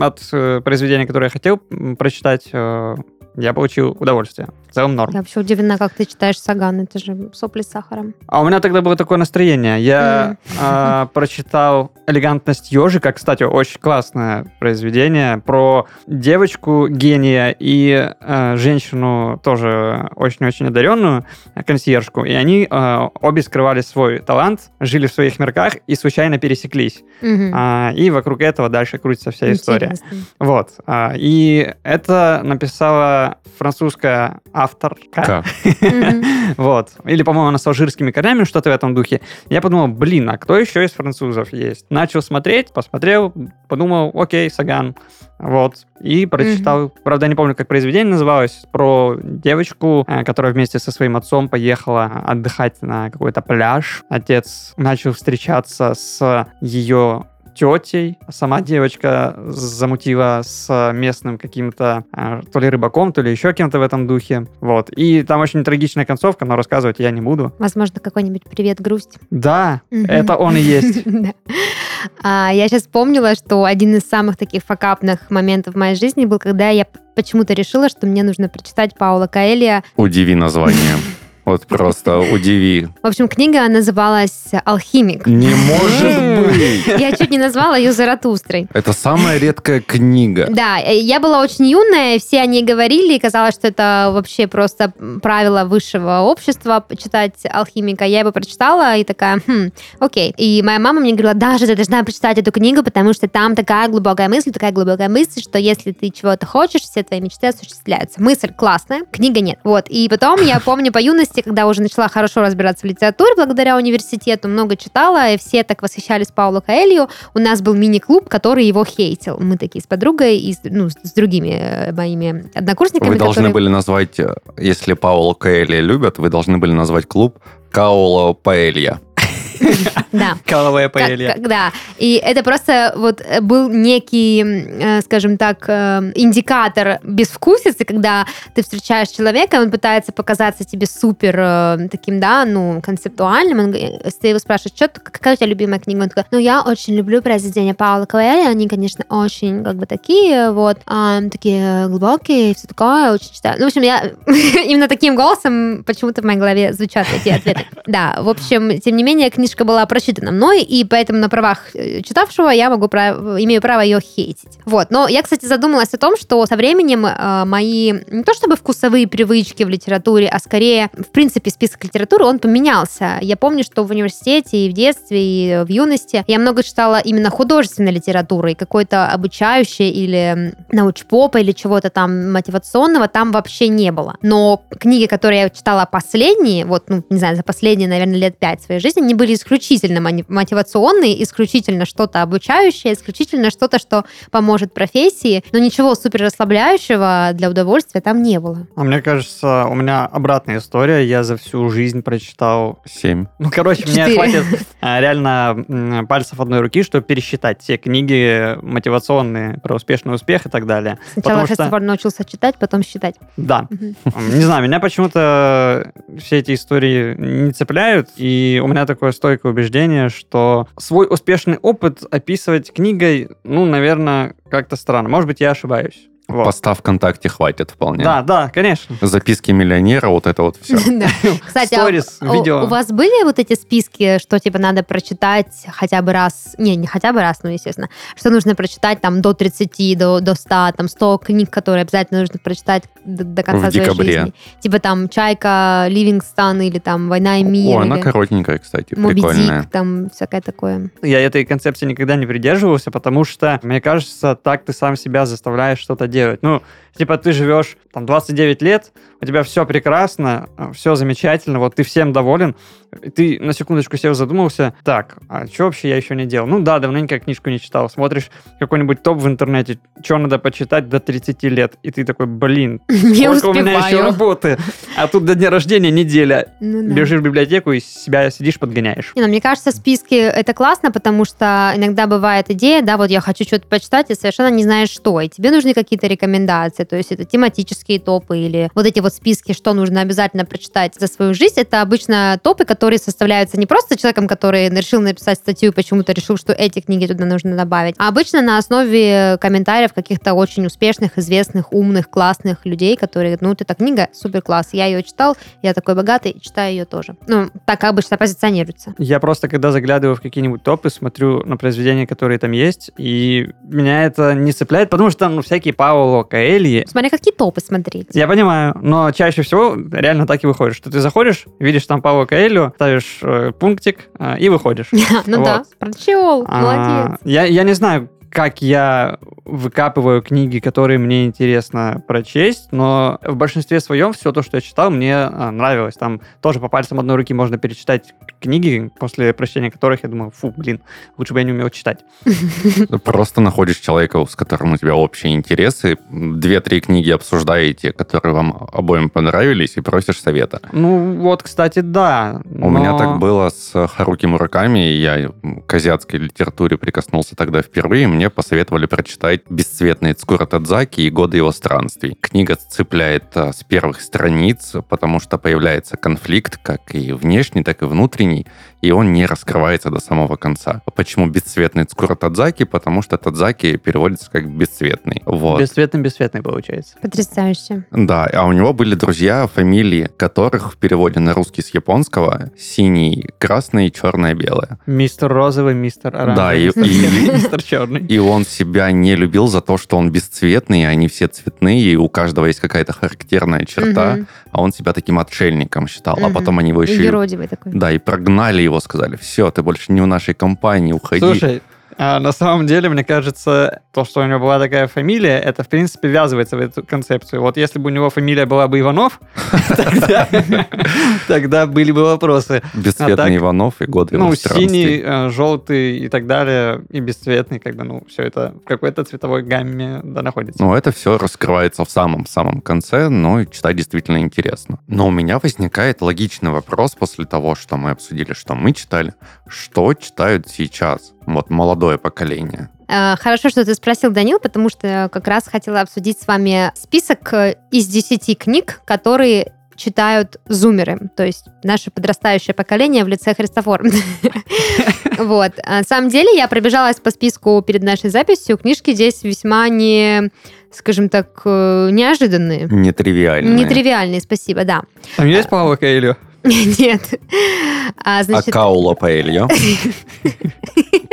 от э, произведения, которое я хотел прочитать, э, я получил удовольствие. В целом норм. Я вообще удивлена, как ты читаешь Саган. Это же сопли с сахаром. А у меня тогда было такое настроение. Я а, прочитал «Элегантность ежика». Кстати, очень классное произведение про девочку гения и а, женщину тоже очень-очень одаренную, консьержку. И они а, обе скрывали свой талант, жили в своих мирках и случайно пересеклись. А, и вокруг этого дальше крутится вся история. Интересно. Вот. А, и это написала французская авторка. Вот. Или, по-моему, она с алжирскими корнями, что-то в этом духе. Я подумал, блин, а кто еще из французов есть? Начал смотреть, посмотрел, подумал, окей, Саган. Вот. И прочитал. Правда, не помню, как произведение называлось. Про девочку, э, которая вместе со своим отцом поехала отдыхать на какой-то пляж. Отец начал встречаться с ее тетей. Сама девочка замутила с местным каким-то э, то ли рыбаком, то ли еще кем-то в этом духе. Вот. И там очень трагичная концовка, но рассказывать я не буду. Возможно, какой-нибудь привет, грусть. Да, Мгм. это он и есть. А, Я сейчас вспомнила, что один из самых таких факапных моментов в моей жизни был, когда я почему-то решила, что мне нужно прочитать Паула Каэлья Удиви название. Вот просто удиви. В общем, книга называлась «Алхимик». Не может быть! Я чуть не назвала ее Заратустрой. Это самая редкая книга. Да, э, я была очень юная, все о ней говорили, и казалось, что это вообще просто правило высшего общества читать алхимика. Я его прочитала и такая, хм, окей. И моя мама мне говорила, даже ты должна прочитать эту книгу, потому что там такая глубокая мысль, такая глубокая мысль, что если ты чего-то хочешь, все твои мечты осуществляются. Мысль классная, книга нет. Вот. И потом я помню по юности, когда уже начала хорошо разбираться в литературе благодаря университету, много читала, и все так восхищались Пауло Каэлью. У нас был мини-клуб, который его хейтил. Мы такие с подругой и с, ну, с другими э, моими однокурсниками. Вы должны которые- были назвать, э, если Паула Коэлья любят, вы должны были назвать клуб Каула Паэлья. Да. Каловая Как- паэлья. да, и это просто вот э, был некий, э, скажем так, э, индикатор безвкусицы, когда ты встречаешь человека, он пытается показаться тебе супер таким, да, ну, концептуальным, ты его спрашиваешь, что, какая у тебя любимая книга, он такой, ну, я очень люблю произведения Паула Коэля, они, конечно, очень, как бы, такие, вот, а, такие глубокие, и все такое, очень читаю. Ну, в общем, я именно таким голосом почему-то в моей голове звучат эти ответы. Да, в общем, тем не менее, книжка была прочитана мной, и поэтому на правах э, читавшего я могу прав- имею право ее хейтить. Вот. Но я, кстати, задумалась о том, что со временем э, мои не то чтобы вкусовые привычки в литературе, а скорее, в принципе, список литературы, он поменялся. Я помню, что в университете и в детстве, и в юности я много читала именно художественной литературы, какой-то обучающей или научпопа, или чего-то там мотивационного там вообще не было. Но книги, которые я читала последние, вот, ну, не знаю, за последние, наверное, лет пять своей жизни, они были исключительно мотивационные, исключительно что-то обучающее, исключительно что-то, что поможет профессии, но ничего супер расслабляющего для удовольствия там не было. А мне кажется, у меня обратная история. Я за всю жизнь прочитал... Семь. Ну, короче, мне Четыре. хватит а, реально пальцев одной руки, чтобы пересчитать все книги мотивационные про успешный успех и так далее. Сначала Потому что- Христофор научился читать, потом считать. Да. Мгм. Не знаю, меня почему-то все эти истории не цепляют, и у меня такое стойкое убеждение, что свой успешный опыт описывать книгой, ну, наверное, как-то странно. Может быть, я ошибаюсь. Вот. Поста ВКонтакте хватит вполне. Да, да, конечно. Записки миллионера, вот это вот все. Кстати, а Сторис, у- видео. у вас были вот эти списки, что типа надо прочитать хотя бы раз, не, не хотя бы раз, ну, естественно, что нужно прочитать там до 30, до, до 100, там 100 книг, которые обязательно нужно прочитать до, до конца В своей декабре. жизни. Типа там «Чайка», «Ливингстон» или там «Война и мир», О, она или коротенькая, кстати, «Моби прикольная. Дик», там всякое такое. Я этой концепции никогда не придерживался, потому что, мне кажется, так ты сам себя заставляешь что-то делать. Ну, типа ты живешь там 29 лет, у тебя все прекрасно, все замечательно, вот ты всем доволен, ты на секундочку сел задумался, так, а что вообще я еще не делал? Ну да, давненько книжку не читал. Смотришь какой-нибудь топ в интернете, что надо почитать до 30 лет, и ты такой, блин, Не сколько у меня еще успеваю. работы, а тут до дня рождения неделя. Ну да. Бежишь в библиотеку и себя сидишь, подгоняешь. Не, ну, мне кажется, списки это классно, потому что иногда бывает идея, да, вот я хочу что-то почитать, и совершенно не знаешь что, и тебе нужны какие-то рекомендации, то есть это тематические топы или вот эти вот списки, что нужно обязательно прочитать за свою жизнь, это обычно топы, которые составляются не просто человеком, который решил написать статью и почему-то решил, что эти книги туда нужно добавить, а обычно на основе комментариев каких-то очень успешных, известных, умных, классных людей, которые говорят, ну, вот эта книга супер класс, я ее читал, я такой богатый, читаю ее тоже. Ну, так обычно позиционируется. Я просто, когда заглядываю в какие-нибудь топы, смотрю на произведения, которые там есть, и меня это не цепляет, потому что там ну, всякие Пауло Каэльи. Смотря какие топы смотреть. Я понимаю, но чаще всего реально так и выходит, что ты заходишь, видишь там Пауло Каэлью, ставишь э, пунктик э, и выходишь. Ну да, прочел, А, молодец. Я не знаю, как я выкапываю книги, которые мне интересно прочесть, но в большинстве своем все то, что я читал, мне а, нравилось. Там тоже по пальцам одной руки можно перечитать книги, после прочтения которых я думаю, фу, блин, лучше бы я не умел читать. Просто находишь человека, с которым у тебя общие интересы, две-три книги обсуждаете, которые вам обоим понравились, и просишь совета. Ну, вот, кстати, да. У меня так было с Харуки Мураками, я к азиатской литературе прикоснулся тогда впервые, мне посоветовали прочитать «Бесцветный Цкура Тадзаки и годы его странствий». Книга цепляет а, с первых страниц, потому что появляется конфликт, как и внешний, так и внутренний, и он не раскрывается до самого конца. Почему «Бесцветный Цкура Тадзаки»? Потому что Тадзаки переводится как «бесцветный». Вот. Бесцветный-бесцветный получается. Потрясающе. Да, а у него были друзья, фамилии которых в переводе на русский с японского синий, красный, черное, белое. Мистер розовый, мистер оранжевый. Да, и- и- мистер черный. И он себя не любил за то, что он бесцветный, они все цветные, и у каждого есть какая-то характерная черта, а он себя таким отшельником считал. А потом они его еще... и- юродивый такой. Да, и прогнали его, сказали, все, ты больше не в нашей компании, уходи. Слушай, а на самом деле, мне кажется, то, что у него была такая фамилия, это, в принципе, ввязывается в эту концепцию. Вот если бы у него фамилия была бы Иванов, тогда- были бы вопросы. Бесцветный А так- Иванов и его Ну, синий, э, желтый и так далее, и бесцветный, как бы, ну, все это в какой-то цветовой гамме находится. Ну, это все раскрывается в самом-самом конце, но читать действительно интересно. Но у меня возникает логичный вопрос после того, что мы обсудили, что мы читали. Что читают сейчас? Вот молодое поколение. Э, Хорошо, что ты спросил, Данил, потому что как раз хотела обсудить с вами список э, из 10 книг, которые читают зумеры, то есть наше подрастающее поколение в лице Христофор. Вот. А На самом деле я пробежалась по списку перед нашей записью. Книжки здесь весьма не, скажем так, э, неожиданные. Нетривиальные. Нетривиальные, спасибо, да. Там есть Павло Коэльо? Нет. А, А значит, Каула Паэльо?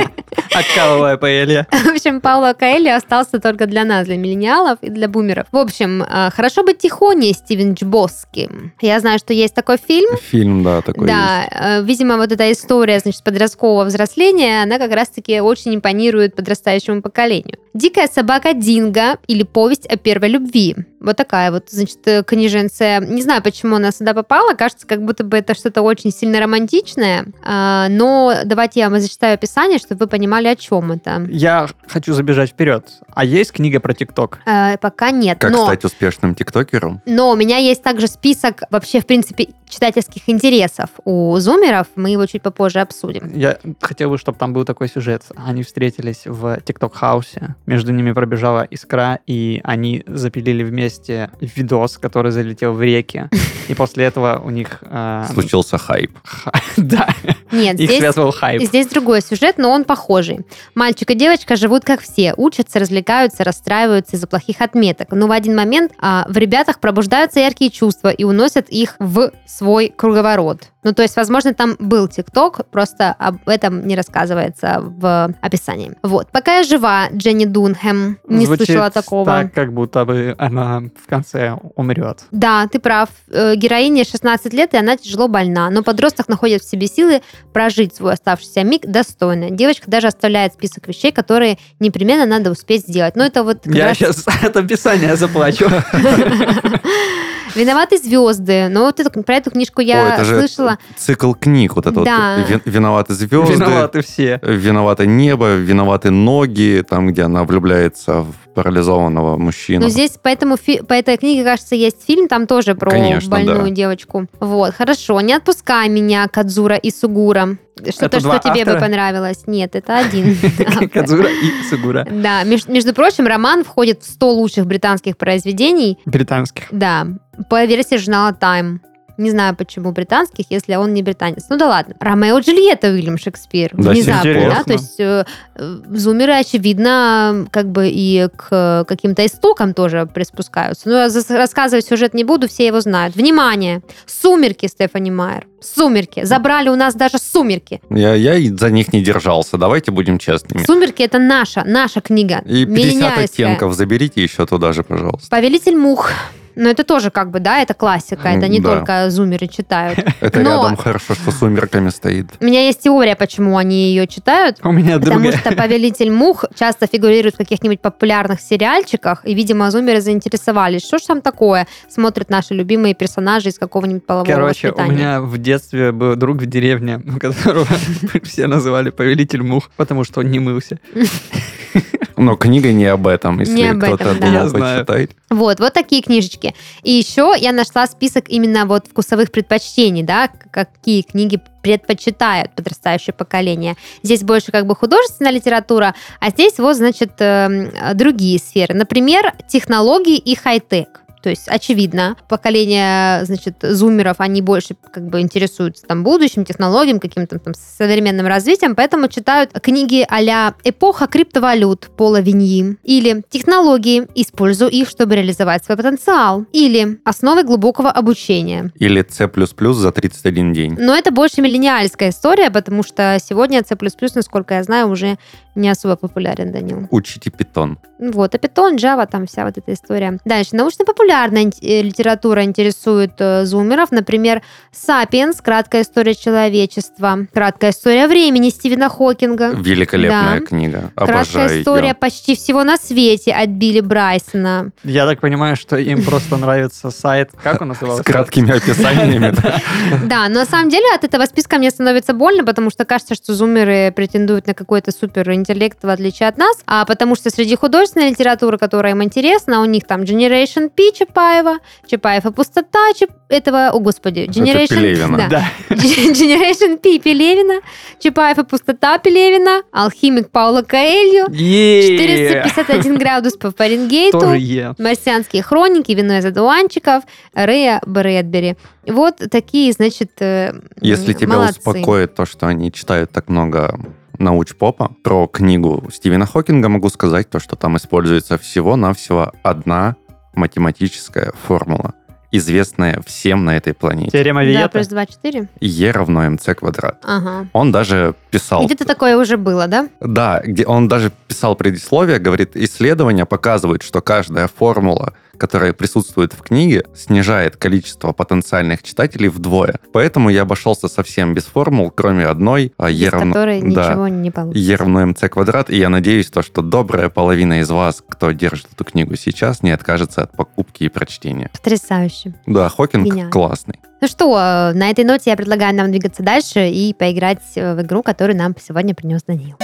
Аккаловая паэлья. В общем, Пауло Каэльо остался только для нас, для миллениалов и для бумеров. В общем, э, «Хорошо быть тихоней» Стивен Джбоски. Я знаю, что есть такой фильм. Фильм, да, такой да, есть. э, видимо, вот эта история, значит, подросткового взросления, она как раз-таки очень импонирует подрастающему поколению. «Дикая собака Динго» или «Повесть о первой любви». Вот такая вот, значит, э, книженция. Не знаю, почему она сюда попала. Кажется, как будто бы это что-то очень сильно романтичное. А, Но давайте я вам зачитаю описание, чтобы вы понимали, о чем это. Я хочу забежать вперед. А есть книга про ТикТок? Э, Пока нет. Как но... стать успешным тиктокером? Но у меня есть также список вообще, в принципе, читательских интересов у зумеров. Мы его чуть попозже обсудим. Я хотел бы, чтобы там был такой сюжет. Они встретились в ТикТок-хаусе. Между ними пробежала искра, и они запилили вместе видос, который залетел в реки. И после этого у них... э, Случился хайп. ха- Да, Нет, их здесь, связывал хайп. здесь другой сюжет, но он похожий. Мальчик и девочка живут как все. Учатся, развлекаются, расстраиваются из-за плохих отметок. Но в один момент а, в ребятах пробуждаются яркие чувства и уносят их в свой круговорот. Ну, то есть, возможно, там был ТикТок, просто об этом не рассказывается в описании. Вот. Пока я жива, Дженни Дунхэм. Не Звучит слышала такого. так, как будто бы она в конце умрет. Да, ты прав. Э, Героине 16 лет, и она тяжело больна. Но подросток находит в себе силы прожить свой оставшийся миг достойно. Девочка даже оставляет список вещей, которые непременно надо успеть сделать. Но это вот Я раз сейчас от описания заплачу. «Виноваты звезды». Но вот эту- про эту книжку я Ой, это же слышала. цикл книг. Вот это Да. вот. «Ви- Виноваты звезды. Виноваты все. Виноваты небо, виноваты ноги, там, где она влюбляется в парализованного мужчину. Но здесь по, этому фи- по этой книге, кажется, есть фильм, там тоже про Конечно, больную да. девочку. Вот, хорошо. «Не отпускай меня», Кадзура и Сугура. Что-то, что тебе бы автора? понравилось. Нет, это один. Кадзура и Сугура. Да, меж- между прочим, роман входит в 100 лучших британских произведений, Британских. да, по версии журнала Time. Не знаю, почему британских, если он не британец. Ну да ладно. Ромео и Джульетта Уильям Шекспир. Да, Внезапно, да? интересно. То есть э, зумеры, очевидно, как бы и к каким-то истокам тоже приспускаются. Но я зас- рассказывать сюжет не буду, все его знают. Внимание! Сумерки, Стефани Майер. Сумерки. Забрали у нас даже сумерки. Я, я и за них не держался, давайте будем честными. Сумерки это наша, наша книга. И 50 Миллениальская. оттенков заберите еще туда же, пожалуйста. Повелитель мух. Но это тоже как бы, да, это классика. Это не Да. только зумеры читают. Это Но- рядом хорошо, что с сумерками стоит. У меня есть теория, почему они ее читают. У меня Потому другая. что «Повелитель мух» часто фигурирует в каких-нибудь популярных сериальчиках, и, видимо, зумеры заинтересовались. Что ж там такое? Смотрят наши любимые персонажи из какого-нибудь полового Короче, у воспитания. меня в детстве был друг в деревне, которого все называли повелитель мух, потому что он не мылся. Но книга не об этом, если Не об этом, кто-то да. думал Я знаю. почитать. Вот, вот такие книжечки. И еще я нашла список именно вот вкусовых предпочтений, да, какие книги предпочитают подрастающее поколение. Здесь больше как бы художественная литература, а здесь вот, значит, эм, другие сферы. Например, технологии и хай-тек. То есть, очевидно, поколение, значит, зумеров, они больше как бы интересуются там будущим, технологиям, каким-то там современным развитием, поэтому читают книги а «Эпоха криптовалют» Пола Виньи или «Технологии, использую их, чтобы реализовать свой потенциал» или «Основы глубокого обучения». Или C++ за 31 день. Но это больше миллениальская история, потому что сегодня C++, насколько я знаю, уже не особо популярен, Данил. Учите питон. Вот, а Python, Java, там вся вот эта история. Дальше, научно-популярная ин- э, литература интересует э, зумеров. Например, «Сапиенс. Краткая история человечества», «Краткая история времени» Стивена Хокинга, Великолепная Да. книга. «Краткая Обожаю история ее. почти всего на свете» от Билли Брайсона. Я так понимаю, что им просто нравится сайт. Как он назывался? С краткими описаниями. да. Но на самом деле от этого списка мне становится больно, потому что кажется, что зумеры претендуют на какой-то суперинтеллект, в отличие от нас, а потому что среди художественной литературы, которая им интересна, у них там Generation P Чапаева, Чапаев и пустота Чап- этого, о господи, Generation... Пелевина. да. Да. Generation P Пелевина, Чапаев и пустота Пелевина, Алхимик Паула Коэльо, Е. 451 градус по Фаренгейту, Тоже. Марсианские хроники, вино из одуванчиков, Рэя Брэдбери. Вот такие, значит, э, Если м, тебя молодцы. успокоит то, что они читают так много науч-попа, про книгу Стивена Хокинга могу сказать то, что там используется всего-навсего одна математическая формула, известная всем на этой планете. Теорема Да, Виета. плюс 2, 4. Е равно МЦ квадрат. Ага. Он даже писал... Где-то такое уже было, да? Да, где он даже писал предисловие, говорит, исследования показывают, что каждая формула, которая присутствует в книге, снижает количество потенциальных читателей вдвое. Поэтому я обошелся совсем без формул, кроме одной, а Без Е равно... которой да, ничего не получится. Е равно МЦ квадрат, и я надеюсь, то, что добрая половина из вас, кто держит эту книгу сейчас, не откажется от покупки и прочтения. Потрясающе. Да, Хокинг Гениально. классный. Ну что, э, на этой ноте я предлагаю нам двигаться дальше и поиграть э, в игру, которую нам сегодня принес Данил.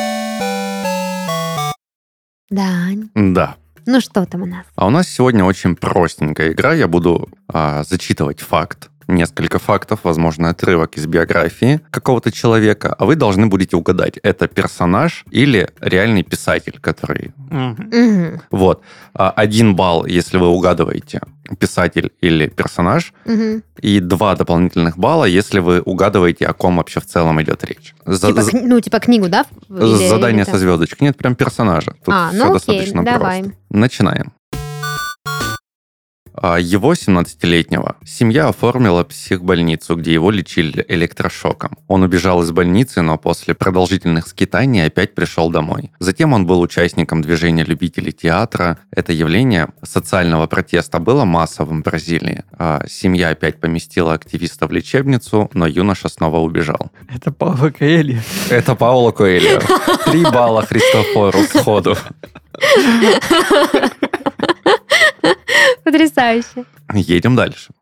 Дань, Да. Ну что там у нас? А у нас сегодня очень простенькая игра. Я буду а, зачитывать факт, несколько фактов, возможно, отрывок из биографии какого-то человека, а вы должны будете угадать, это персонаж или реальный писатель, который... Мгм, Вот. А, Один балл, если вы угадываете писатель или персонаж, мгм. и два дополнительных балла, если вы угадываете, о ком вообще в целом идет речь. За- Типа, за- ну, типа книгу, да? Или- Задание или со звездочкой. Нет, прям персонажа. Тут А, все ну окей, достаточно давай. просто. Начинаем. А, Его 17-летнего семья оформила психбольницу, где его лечили электрошоком. Он убежал из больницы, но после продолжительных скитаний опять пришел домой. Затем он был участником движения любителей театра. Это явление социального протеста было массовым в Бразилии. А, Семья опять поместила активиста в лечебницу, но юноша снова убежал. Это Павло Коэльо. Это Пауло Коэльо. Три балла Христофору сходу. Потрясающе. Едем дальше.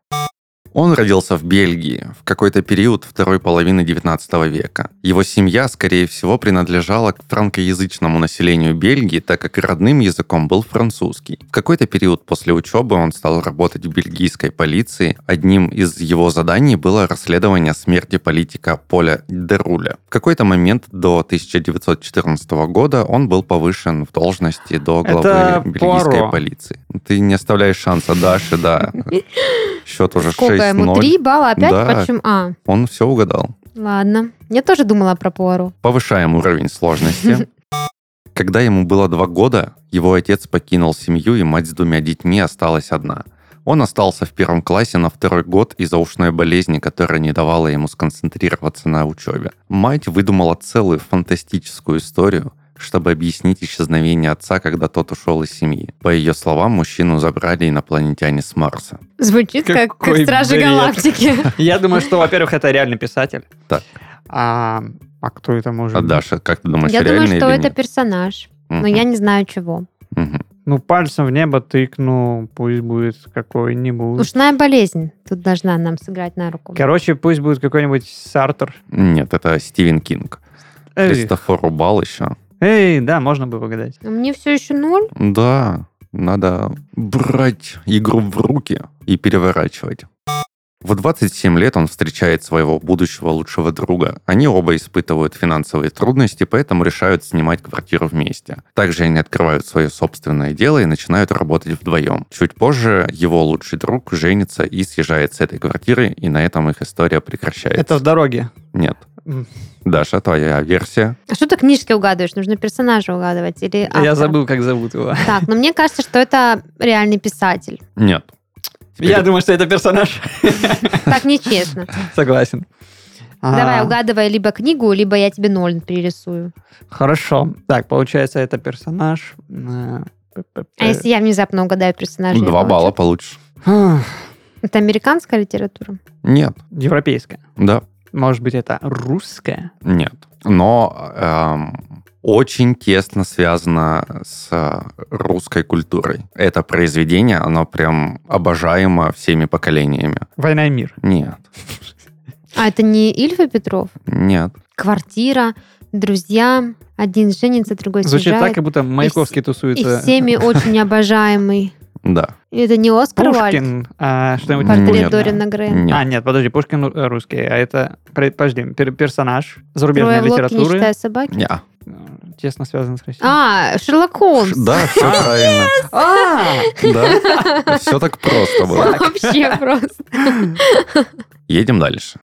Он родился в Бельгии в какой-то период второй половины XIX века. Его семья, скорее всего, принадлежала к франкоязычному населению Бельгии, так как родным языком был французский. В какой-то период после учебы он стал работать в бельгийской полиции. Одним из его заданий было расследование смерти политика Поля Деруля. В какой-то момент до 1914 года он был повышен в должности до главы Это бельгийской Пуаро. полиции. Ты не оставляешь шанса Даши, да. Счет уже 6 поэтому 0. 3 балла опять? Да. Почему? А. Он все угадал. Ладно. Я тоже думала про Пуару. Повышаем уровень сложности. Когда ему было два года, его отец покинул семью, и мать с двумя детьми осталась одна. Он остался в первом классе на второй год из-за ушной болезни, которая не давала ему сконцентрироваться на учебе. Мать выдумала целую фантастическую историю, чтобы объяснить исчезновение отца, когда тот ушел из семьи. По ее словам, мужчину забрали инопланетяне с Марса. Звучит как, как Стражи бред. Галактики. Я думаю, что, во-первых, это реальный писатель. Так. А, а кто это может А быть? Даша, как ты думаешь, Я думаю, реально что или это нет? персонаж. Но я не знаю чего. Ну, пальцем в небо тыкну, пусть будет какой-нибудь. Ушная болезнь тут должна нам сыграть на руку. Короче, пусть будет какой-нибудь Сартер. Нет, это Стивен Кинг. Кристофор Убал еще. Эй, да, можно бы угадать. А Мне все еще ноль. Да, надо брать игру в руки и переворачивать. В 27 лет он встречает своего будущего лучшего друга. Они оба испытывают финансовые трудности, поэтому решают снимать квартиру вместе. Также они открывают свое собственное дело и начинают работать вдвоем. Чуть позже его лучший друг женится и съезжает с этой квартиры, и на этом их история прекращается. Это в дороге. Нет. Даша, твоя версия? А что ты книжки угадываешь? Нужно персонажа угадывать или Я автора? забыл, как зовут его. Так, но мне кажется, что это реальный писатель. Нет. Теперь- Я думаю, что это персонаж. Так нечестно. Согласен. Давай, А, угадывай либо книгу, либо я тебе ноль перерисую. Хорошо. Так, получается, это персонаж. Э, А если я внезапно угадаю персонажа? я Два балла получишь. Это американская литература? Нет. Европейская. Да. Может быть, это русская? Нет. Но эм, очень тесно связано с э, русской культурой. Это произведение, оно прям обожаемо всеми поколениями. Война и мир. Нет. А это не Ильф и Петров? Нет. Квартира, друзья, один женится, другой Звучит так, съезжает. как будто Маяковский И тусуется. всеми очень обожаемый. Да. И Это не Оскар? Пушкин. а, что-нибудь Портрет Нет. Дориана Грея. Нет. А, нет, подожди, Пушкин э, русский, а это, подожди, пер- персонаж зарубежной Трое в лодке, не литературы, считая собаки. Не. э, тесно связан с Россией. А, Шерлок Холмс. Да, все правильно. А! Да. Все так просто было. Вообще просто. Едем дальше.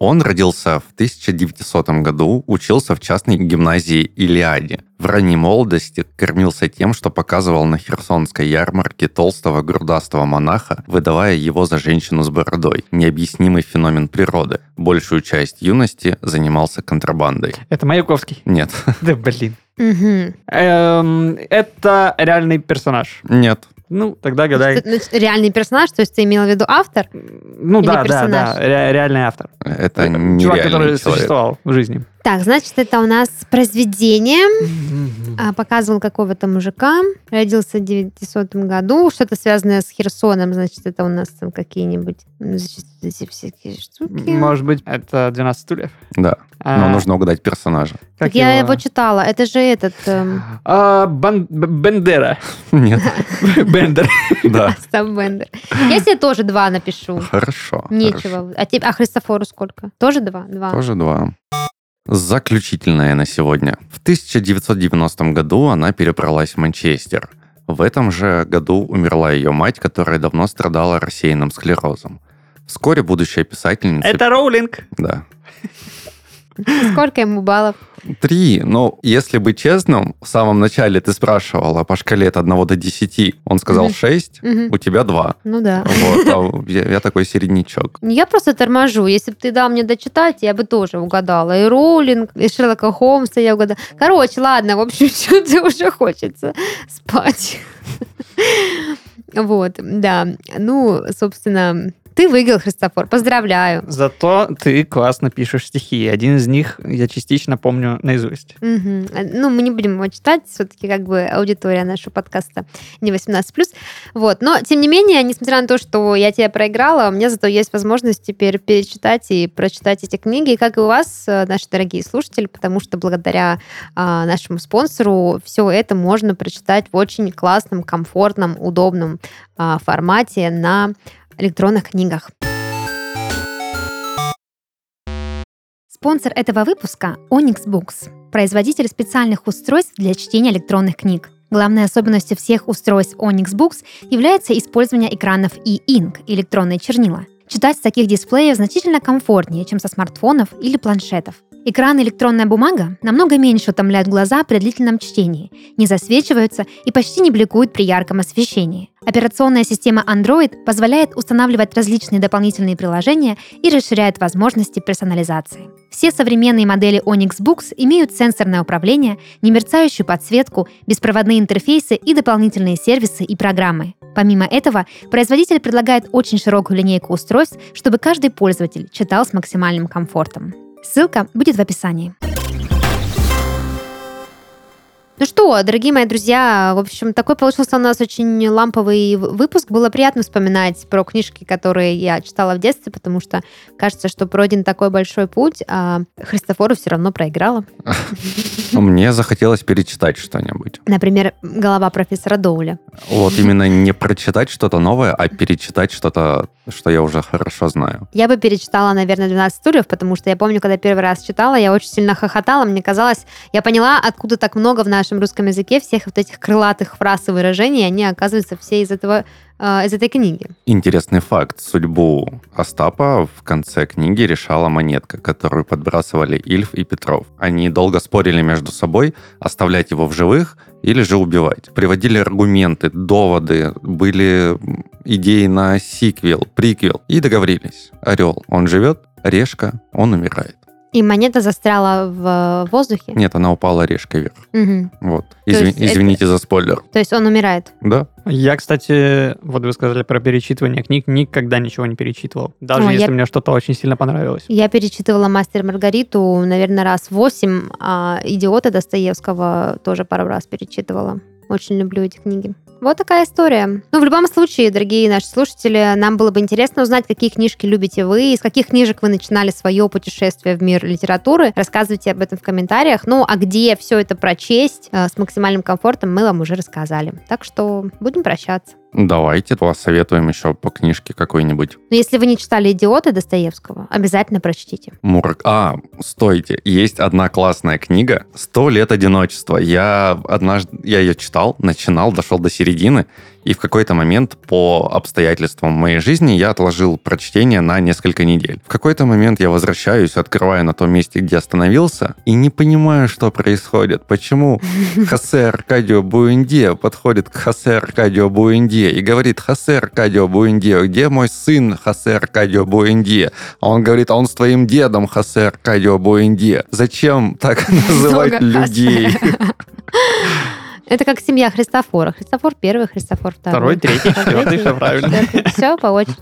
Он родился в 1900 году, учился в частной гимназии Илиаде. В ранней молодости кормился тем, что показывал на Херсонской ярмарке толстого грудастого монаха, выдавая его за женщину с бородой. Необъяснимый феномен природы. Большую часть юности занимался контрабандой. Это Маяковский. Нет. Да блин. Эм, это реальный персонаж. Нет. Ну, тогда гадай. То есть, ну, Реальный персонаж, то есть ты имел в виду автор? Ну Или да, да, персонаж? да, ре- реальный автор. Это Чувак, нереальный который человек. существовал в жизни. Так, значит, это у нас произведение. А, Показывал какого-то мужика. Родился в 900 году. Что-то связанное с Херсоном. Значит, это у нас там какие-нибудь значит, эти всякие штуки. Может быть, это 12 стульев. Да. А, Но нужно угадать персонажа. Так как я его читала. Это же этот... эм, А, Бан- Бендера. Нет. Бендер. Да. Остап Бендер. Я себе тоже два напишу. Хорошо. хорошо. Нечего. А, тебе, а Христофору сколько? Тоже два? Два. Тоже два. Заключительное на сегодня. В 1990 году она перебралась в Манчестер. В этом же году умерла ее мать, которая давно страдала рассеянным склерозом. Вскоре будущая писательница... Это Роулинг. Да. Сколько ему баллов? Три. Ну, если быть честным, в самом начале ты спрашивала по шкале от 1 до 10. Он сказал Мгм. 6, Мгм. у тебя 2. Ну да. Вот, а я, я такой середнячок. Я просто торможу. Если бы ты дал мне дочитать, я бы тоже угадала. И Роулинг, и Шерлока Холмса я угадала. Короче, ладно, в общем, что-то уже хочется спать. Вот, да. Ну, собственно, ты выиграл, Христофор. Поздравляю. Зато ты классно пишешь стихи. Один из них я частично помню наизусть. Мгм. Ну, мы не будем его читать, все-таки как бы аудитория нашего подкаста не 18+. Вот. Но, тем не менее, несмотря на то, что я тебя проиграла, у меня зато есть возможность теперь перечитать и прочитать эти книги, как и у вас, э, наши дорогие слушатели, потому что благодаря а, нашему спонсору все это можно прочитать в очень классном, комфортном, удобном а, формате на электронных книгах. Спонсор этого выпуска – Onyx Books, производитель специальных устройств для чтения электронных книг. Главной особенностью всех устройств Onyx Books является использование экранов e-ink – электронные чернила. Читать с таких дисплеев значительно комфортнее, чем со смартфонов или планшетов. Экран и электронная бумага намного меньше утомляют глаза при длительном чтении, не засвечиваются и почти не бликуют при ярком освещении. Операционная система Android позволяет устанавливать различные дополнительные приложения и расширяет возможности персонализации. Все современные модели Onyx Books имеют сенсорное управление, немерцающую подсветку, беспроводные интерфейсы и дополнительные сервисы и программы. Помимо этого, производитель предлагает очень широкую линейку устройств, чтобы каждый пользователь читал с максимальным комфортом. Ссылка будет в описании. Ну что, дорогие мои друзья, в общем, такой получился у нас очень ламповый выпуск. Было приятно вспоминать про книжки, которые я читала в детстве, потому что кажется, что пройден такой большой путь, а Христофору все равно проиграла. Мне захотелось перечитать что-нибудь. Например, «Голова профессора Доуля». Вот именно не прочитать что-то новое, а перечитать что-то, что я уже хорошо знаю. Я бы перечитала, наверное, «12 стульев», потому что я помню, когда первый раз читала, я очень сильно хохотала. Мне казалось, я поняла, откуда так много в нашем русском языке всех вот этих крылатых фраз и выражений, они, оказываются, все из этого э, из этой книги. Интересный факт. Судьбу Остапа в конце книги решала монетка, которую подбрасывали Ильф и Петров. Они долго спорили между собой, оставлять его в живых или же убивать. Приводили аргументы, доводы, были идеи на сиквел, приквел. И договорились. Орел, он живет, решка, он умирает. И монета застряла в воздухе. Нет, она упала решкой вверх. Мгм. Вот. То Изви- есть это- Извините за спойлер. То есть он умирает. Да? Я, кстати, вот вы сказали про перечитывание книг, никогда ничего не перечитывал. Даже Ой, если я- мне что-то очень сильно понравилось. Я перечитывала «Мастер Маргариту», наверное, раз восемь, а «Идиота» Достоевского тоже пару раз перечитывала. Очень люблю эти книги. Вот такая история. Ну, в любом случае, дорогие наши слушатели, нам было бы интересно узнать, какие книжки любите вы, из каких книжек вы начинали свое путешествие в мир литературы. Рассказывайте об этом в комментариях. Ну, а где все это прочесть э, с максимальным комфортом, мы вам уже рассказали. Так что будем прощаться. Давайте посоветуем еще по книжке какой-нибудь. Но если вы не читали «Идиоты» Достоевского, обязательно прочтите. Мурак. А, стойте. Есть одна классная книга «Сто лет одиночества». Я однажды, я ее читал, начинал, дошел до середины, и в какой-то момент по обстоятельствам моей жизни я отложил прочтение на несколько недель. В какой-то момент я возвращаюсь, открываю на том месте, где остановился, и не понимаю, что происходит. Почему Хосе Аркадио Буэнди подходит к Хосе Аркадио Буэнди и говорит, Хосе Аркадио Буэнди, где мой сын Хосе Аркадио Буэнди? А он говорит, а он с твоим дедом Хосе Аркадио Буэнди. Зачем так называть людей? Это как семья Христофора. Христофор первый, Христофор второй. Второй, третий, четвертый, все правильно. Все по очереди.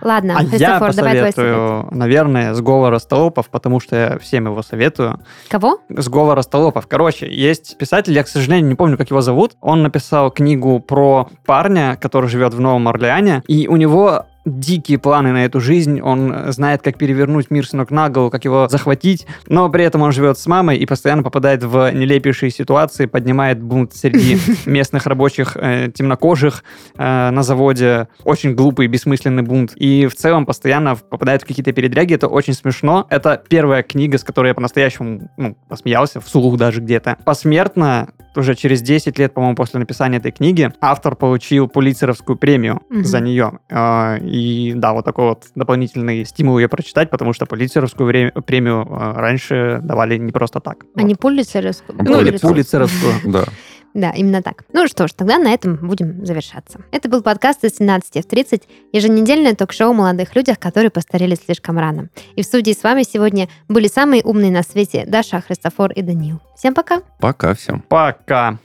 Ладно, А я Христофор, давай твой совет. наверное, сговор Ростолопов, потому что я всем его советую. Кого? Сговор Ростолопов. Короче, есть писатель, я, к сожалению, не помню, как его зовут. Он написал книгу про парня, который живет в Новом Орлеане, и у него дикие планы на эту жизнь, он знает, как перевернуть мир с ног на голову, как его захватить, но при этом он живет с мамой и постоянно попадает в нелепейшие ситуации, поднимает бунт среди местных рабочих э, темнокожих э, на заводе, очень глупый, бессмысленный бунт, и в целом постоянно попадает в какие-то передряги, это очень смешно. Это первая книга, с которой я по-настоящему ну, посмеялся, вслух даже где-то. Посмертно, уже через 10 лет, по-моему, после написания этой книги, автор получил Пулитцеровскую премию Мгм. за нее. Э, И да, вот такой вот дополнительный стимул ее прочитать, потому что Пулитцеровскую вре- премию э, раньше давали не просто так. А не Пулитцеровскую? Ну, или Пулитцер. Пулитцеровскую. Да. Да, именно так. Ну что ж, тогда на этом будем завершаться. Это был подкаст из 17 в 30, еженедельное ток-шоу о молодых людях, которые постарели слишком рано. И в студии с вами сегодня были самые умные на свете Даша, Христофор и Даниил. Всем пока! Пока всем. Пока.